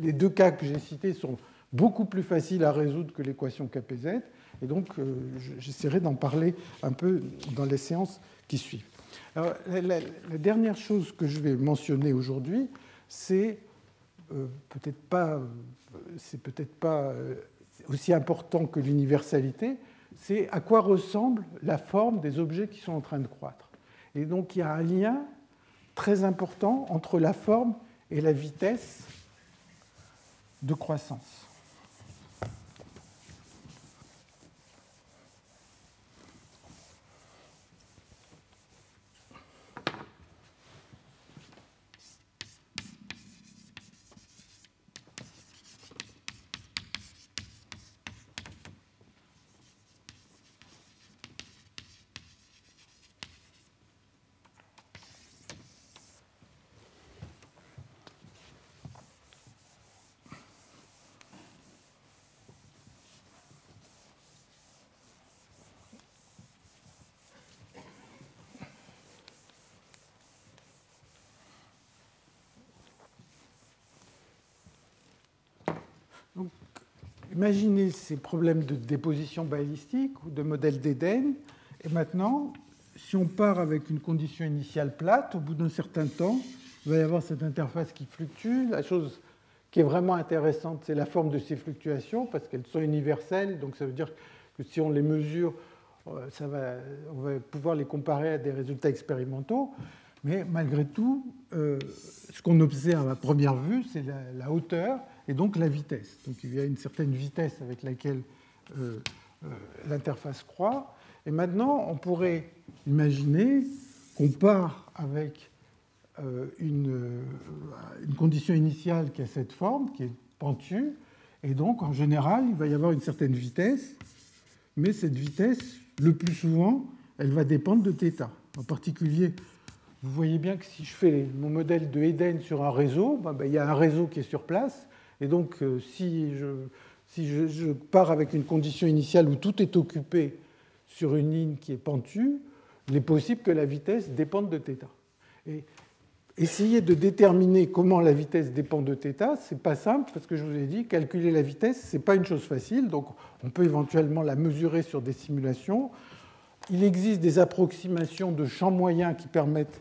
Les deux cas que j'ai cités sont beaucoup plus faciles à résoudre que l'équation KPZ. Et donc euh, j'essaierai d'en parler un peu dans les séances qui suivent. la, dernière chose que je vais mentionner aujourd'hui, c'est peut-être pas c'est peut-être pas euh, aussi important que l'universalité, c'est à quoi ressemble la forme des objets qui sont en train de croître. Et donc il y a un lien très important entre la forme et la vitesse de croissance. Donc, imaginez ces problèmes de déposition balistique ou de modèle d'Éden. Et maintenant, si on part avec une condition initiale plate, au bout d'un certain temps, il va y avoir cette interface qui fluctue. La chose qui est vraiment intéressante, c'est la forme de ces fluctuations, parce qu'elles sont universelles. Donc ça veut dire que si on les mesure, euh, on va pouvoir les comparer à des résultats expérimentaux. Mais malgré tout, euh, ce qu'on observe à première vue, c'est la, hauteur et donc la vitesse. Donc il y a une certaine vitesse avec laquelle euh, l'interface croît. Et maintenant, on pourrait imaginer qu'on part avec euh, une, euh, condition initiale qui a cette forme, qui est pentue, et donc en général, il va y avoir une certaine vitesse, mais cette vitesse, le plus souvent, elle va dépendre de θ. En particulier, vous voyez bien que si je fais mon modèle de Eden sur un réseau, ben, ben, il y a un réseau qui est sur place, et donc euh, si, je, pars avec une condition initiale où tout est occupé sur une ligne qui est pentue, il est possible que la vitesse dépende de θ. Et essayer de déterminer comment la vitesse dépend de θ, c'est pas simple parce que je vous ai dit, calculer la vitesse, c'est pas une chose facile, donc on peut éventuellement la mesurer sur des simulations. Il existe des approximations de champs moyens qui permettent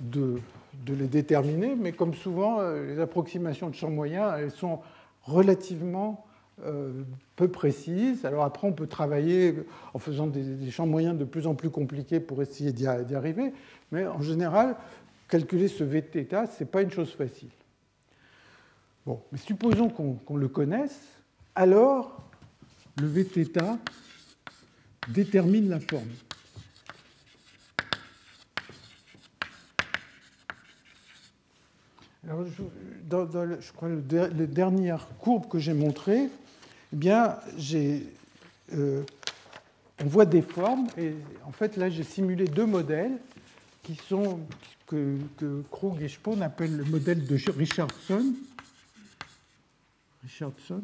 de, de les déterminer, mais comme souvent, euh, les approximations de champs moyens, elles sont relativement euh, peu précise. Alors après, on peut travailler en faisant des, champs moyens de plus en plus compliqués pour essayer d'y arriver, mais en général, calculer ce Vθ, ce n'est pas une chose facile. Bon, mais supposons qu'on le connaisse, alors le Vθ détermine la forme. Alors, je, dans, crois le, la dernière courbe que j'ai montrée, eh bien, euh, on voit des formes. Et en fait, là, j'ai simulé deux modèles qui sont que, Krug et Spohn appellent le modèle de Richardson. Richardson.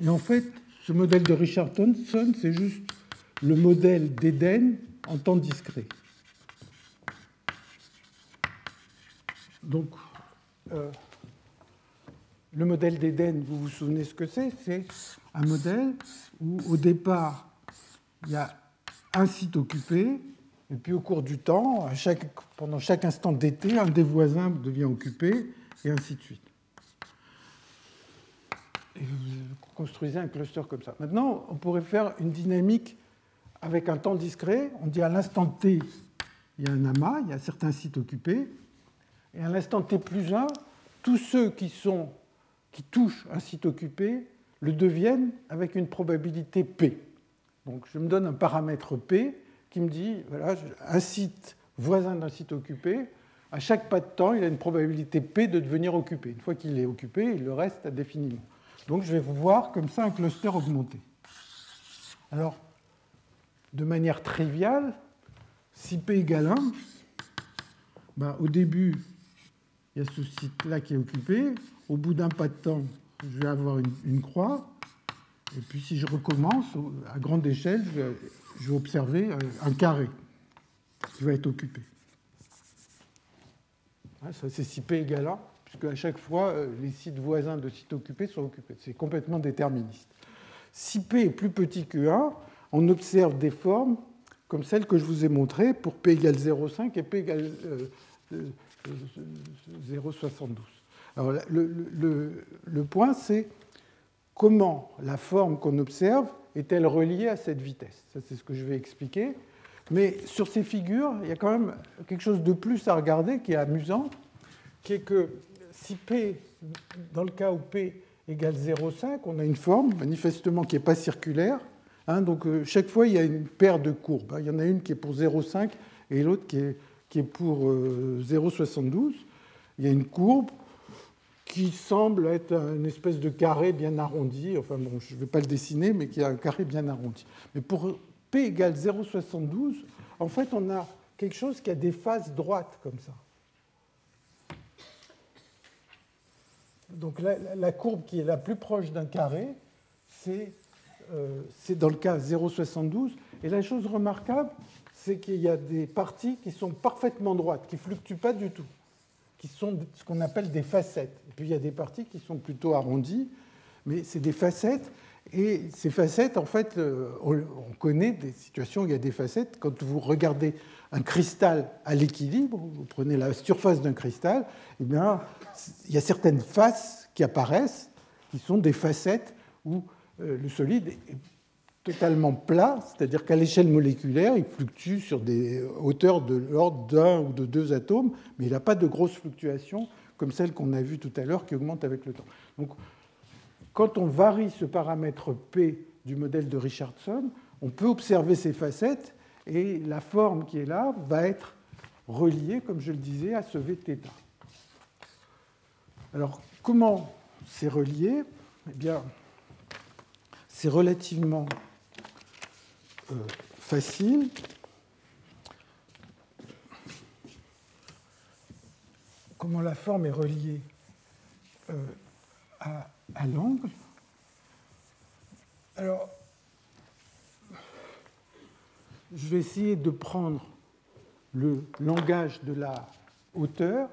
Et en fait, ce modèle de Richardson, c'est juste le modèle d'Eden en temps discret. Donc, euh, le modèle d'Éden, vous vous souvenez ce que c'est? C'est un modèle où au départ, il y a un site occupé, et puis au cours du temps, pendant chaque instant d'été, un des voisins devient occupé, et ainsi de suite. Et vous construisez un cluster comme ça. Maintenant, on pourrait faire une dynamique avec un temps discret. On dit à l'instant t, il y a un amas, il y a certains sites occupés, et à l'instant t plus 1, tous ceux qui touchent un site occupé le deviennent avec une probabilité P. Donc je me donne un paramètre P qui me dit, voilà, un site voisin d'un site occupé, à chaque pas de temps, il a une probabilité P de devenir occupé. Une fois qu'il est occupé, il le reste indéfiniment. Donc je vais voir comme ça un cluster augmenté. Alors, de manière triviale, si P égale 1, ben, au début, il y a ce site-là qui est occupé. Au bout d'un pas de temps, je vais avoir une, croix. Et puis si je recommence, à grande échelle, je vais, observer euh, un carré qui va être occupé. Hein, ça, c'est si P égale 1, puisque à chaque fois, euh, les sites voisins de sites occupés sont occupés. C'est complètement déterministe. Si P est plus petit que 1, on observe des formes comme celles que je vous ai montrées pour P égale 0,5 et P égale euh, 0,72. Alors, le, point, c'est comment la forme qu'on observe est-elle reliée à cette vitesse? Ça, c'est ce que je vais expliquer. Mais sur ces figures, il y a quand même quelque chose de plus à regarder qui est amusant, qui est que si P, dans le cas où P égale 0,5, on a une forme manifestement qui n'est pas circulaire. Hein, donc euh, chaque fois, il y a une paire de courbes. Il y en a une qui est pour 0,5 et l'autre qui est qui est pour 0,72, euh, il y a une courbe qui semble être une espèce de carré bien arrondi, enfin bon, je ne vais pas le dessiner, mais qui a un carré bien arrondi. Mais pour P égale 0,72, en fait, on a quelque chose qui a des faces droites comme ça. Donc la, courbe qui est la plus proche d'un carré, c'est euh, dans le cas 0,72. Et la chose remarquable, c'est qu'il y a des parties qui sont parfaitement droites, qui ne fluctuent pas du tout. qui sont ce qu'on appelle des facettes. Et puis il y a des parties qui sont plutôt arrondies, mais c'est des facettes. Et ces facettes, en fait, euh, on connaît des situations où il y a des facettes. Quand vous regardez un cristal à l'équilibre, vous prenez la surface d'un cristal, eh bien, il y a certaines faces qui apparaissent, qui sont des facettes où euh, le solide est totalement plat, c'est-à-dire qu'à l'échelle moléculaire, il fluctue sur des hauteurs de l'ordre d'un ou de deux atomes, mais il n'a pas de grosses fluctuations comme celles qu'on a vues tout à l'heure qui augmentent avec le temps. Donc, quand on varie ce paramètre P du modèle de Richardson, on peut observer ces facettes et la forme qui est là va être reliée, comme je le disais, à ce Vθ. Alors, comment c'est relié? Eh bien, c'est relativement facile. Comment la forme est reliée euh, à, l'angle. Alors, je vais essayer de prendre le langage de la hauteur,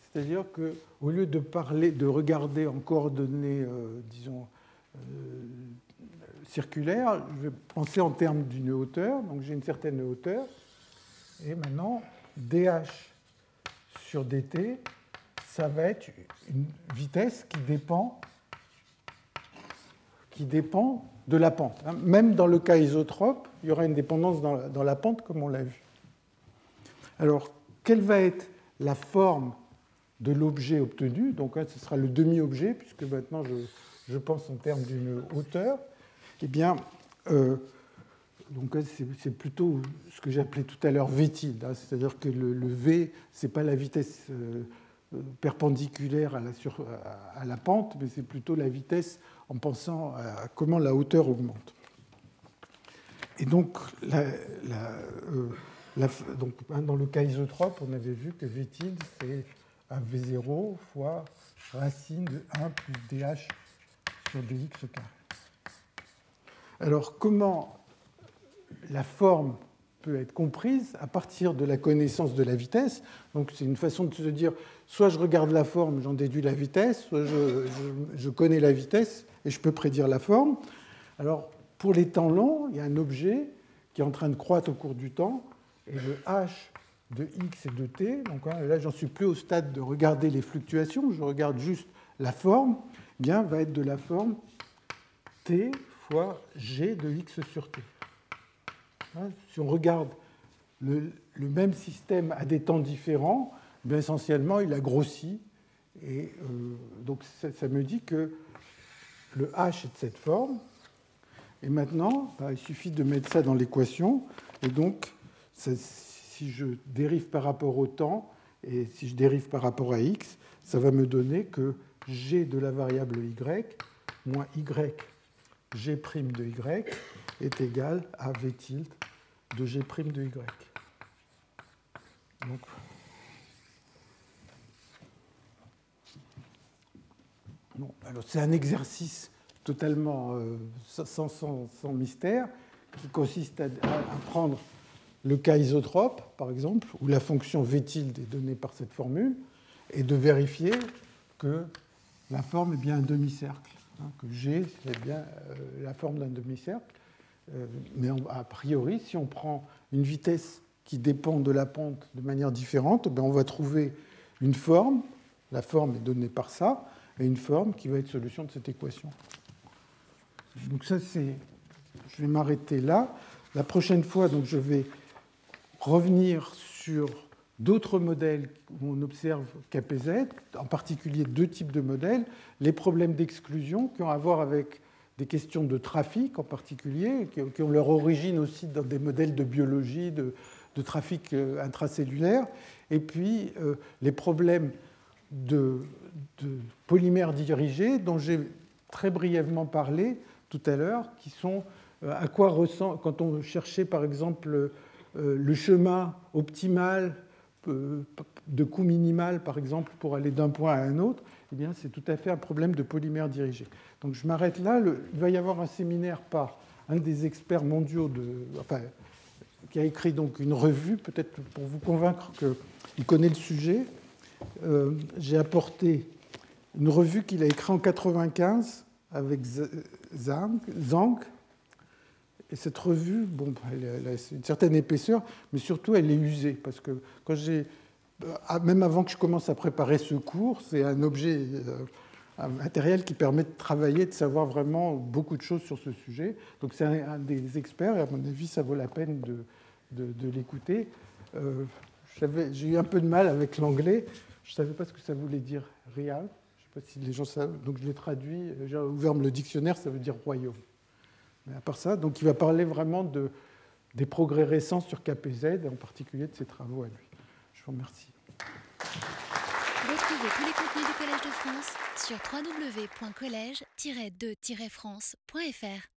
c'est-à-dire que au lieu de parler, de regarder en coordonnées, euh, disons, euh, circulaires, je vais penser en termes d'une hauteur. Donc j'ai une certaine hauteur. Et maintenant, dh sur dt, ça va être une vitesse qui dépend, qui dépend de la pente. Hein. Même dans le cas isotrope, il y aura une dépendance dans la, pente, comme on l'a vu. Alors, quelle va être la forme de l'objet obtenu? Donc, là, ce sera le demi-objet, puisque maintenant je, pense en termes d'une hauteur. Eh bien, euh, c'est plutôt ce que j'appelais tout à l'heure v hein. c'est-à-dire que le, V, ce n'est pas la vitesse euh, perpendiculaire à la, pente, mais c'est plutôt la vitesse en pensant à comment la hauteur augmente. Et donc, euh, hein, dans le cas isotrope, on avait vu que V c'est un V0 fois racine de 1 plus dH sur dx carré. Alors, comment la forme peut être comprise à partir de la connaissance de la vitesse? Donc, c'est une façon de se dire soit je regarde la forme, j'en déduis la vitesse, soit je, connais la vitesse et je peux prédire la forme. Alors, pour les temps longs, il y a un objet qui est en train de croître au cours du temps, et le h de x et de t, donc hein, là j'en suis plus au stade de regarder les fluctuations, je regarde juste la forme, eh bien va être de la forme t fois g de x sur t. Hein, si on regarde le, même système à des temps différents, bien essentiellement il a grossi, et euh, donc ça me dit que le h est de cette forme. Et maintenant, bah, il suffit de mettre ça dans l'équation. Et donc, si je dérive par rapport au temps, et si je dérive par rapport à x, ça va me donner que g de la variable y moins y g' de y est égal à v tilde de g' de y. Donc, c'est un exercice totalement euh, sans, mystère qui consiste à, prendre le cas isotrope, par exemple, où la fonction v tilde est donnée par cette formule, et de vérifier que la forme est bien un demi-cercle, que G c'est bien euh, la forme d'un demi-cercle. Euh, mais a priori, si on prend une vitesse qui dépend de la pente de manière différente, ben on va trouver une forme, la forme est donnée par ça, et une forme qui va être solution de cette équation. Donc ça, c'est... Je vais m'arrêter là. La prochaine fois, donc, je vais revenir sur d'autres modèles où on observe KPZ, en particulier deux types de modèles, les problèmes d'exclusion qui ont à voir avec des questions de trafic en particulier, qui ont leur origine aussi dans des modèles de biologie, de, trafic euh, intracellulaire, et puis euh, les problèmes de, polymères dirigés dont j'ai très brièvement parlé tout à l'heure, qui sont euh, à quoi ressent, quand on cherchait par exemple le chemin optimal de coût minimal, par exemple, pour aller d'un point à un autre, eh bien, c'est tout à fait un problème de polymère dirigé. Donc, je m'arrête là. il va y avoir un séminaire par un des experts mondiaux de, enfin, qui a écrit donc une revue, peut-être pour vous convaincre qu'il connaît le sujet, euh, j'ai apporté une revue qu'il a écrite en 95 avec Zhang. Et cette revue, bon, elle a une certaine épaisseur, mais surtout elle est usée parce que quand j'ai, euh, même avant que je commence à préparer ce cours, c'est un objet un matériel qui permet de travailler, de savoir vraiment beaucoup de choses sur ce sujet. Donc c'est un, des experts, et à mon avis, ça vaut la peine de, de, l'écouter. Euh, j'ai eu un peu de mal avec l'anglais. Je ne savais pas ce que ça voulait dire real. Je ne sais pas si les gens savent. Donc je l'ai traduit. J'ai ouvert le dictionnaire, ça veut dire royaume. Mais à part ça, donc il va parler vraiment de, des progrès récents sur KPZ, en particulier de ses travaux à lui. Je vous remercie. Retrouvez tous les contenus du Collège de France sur www.colège-2-france.fr.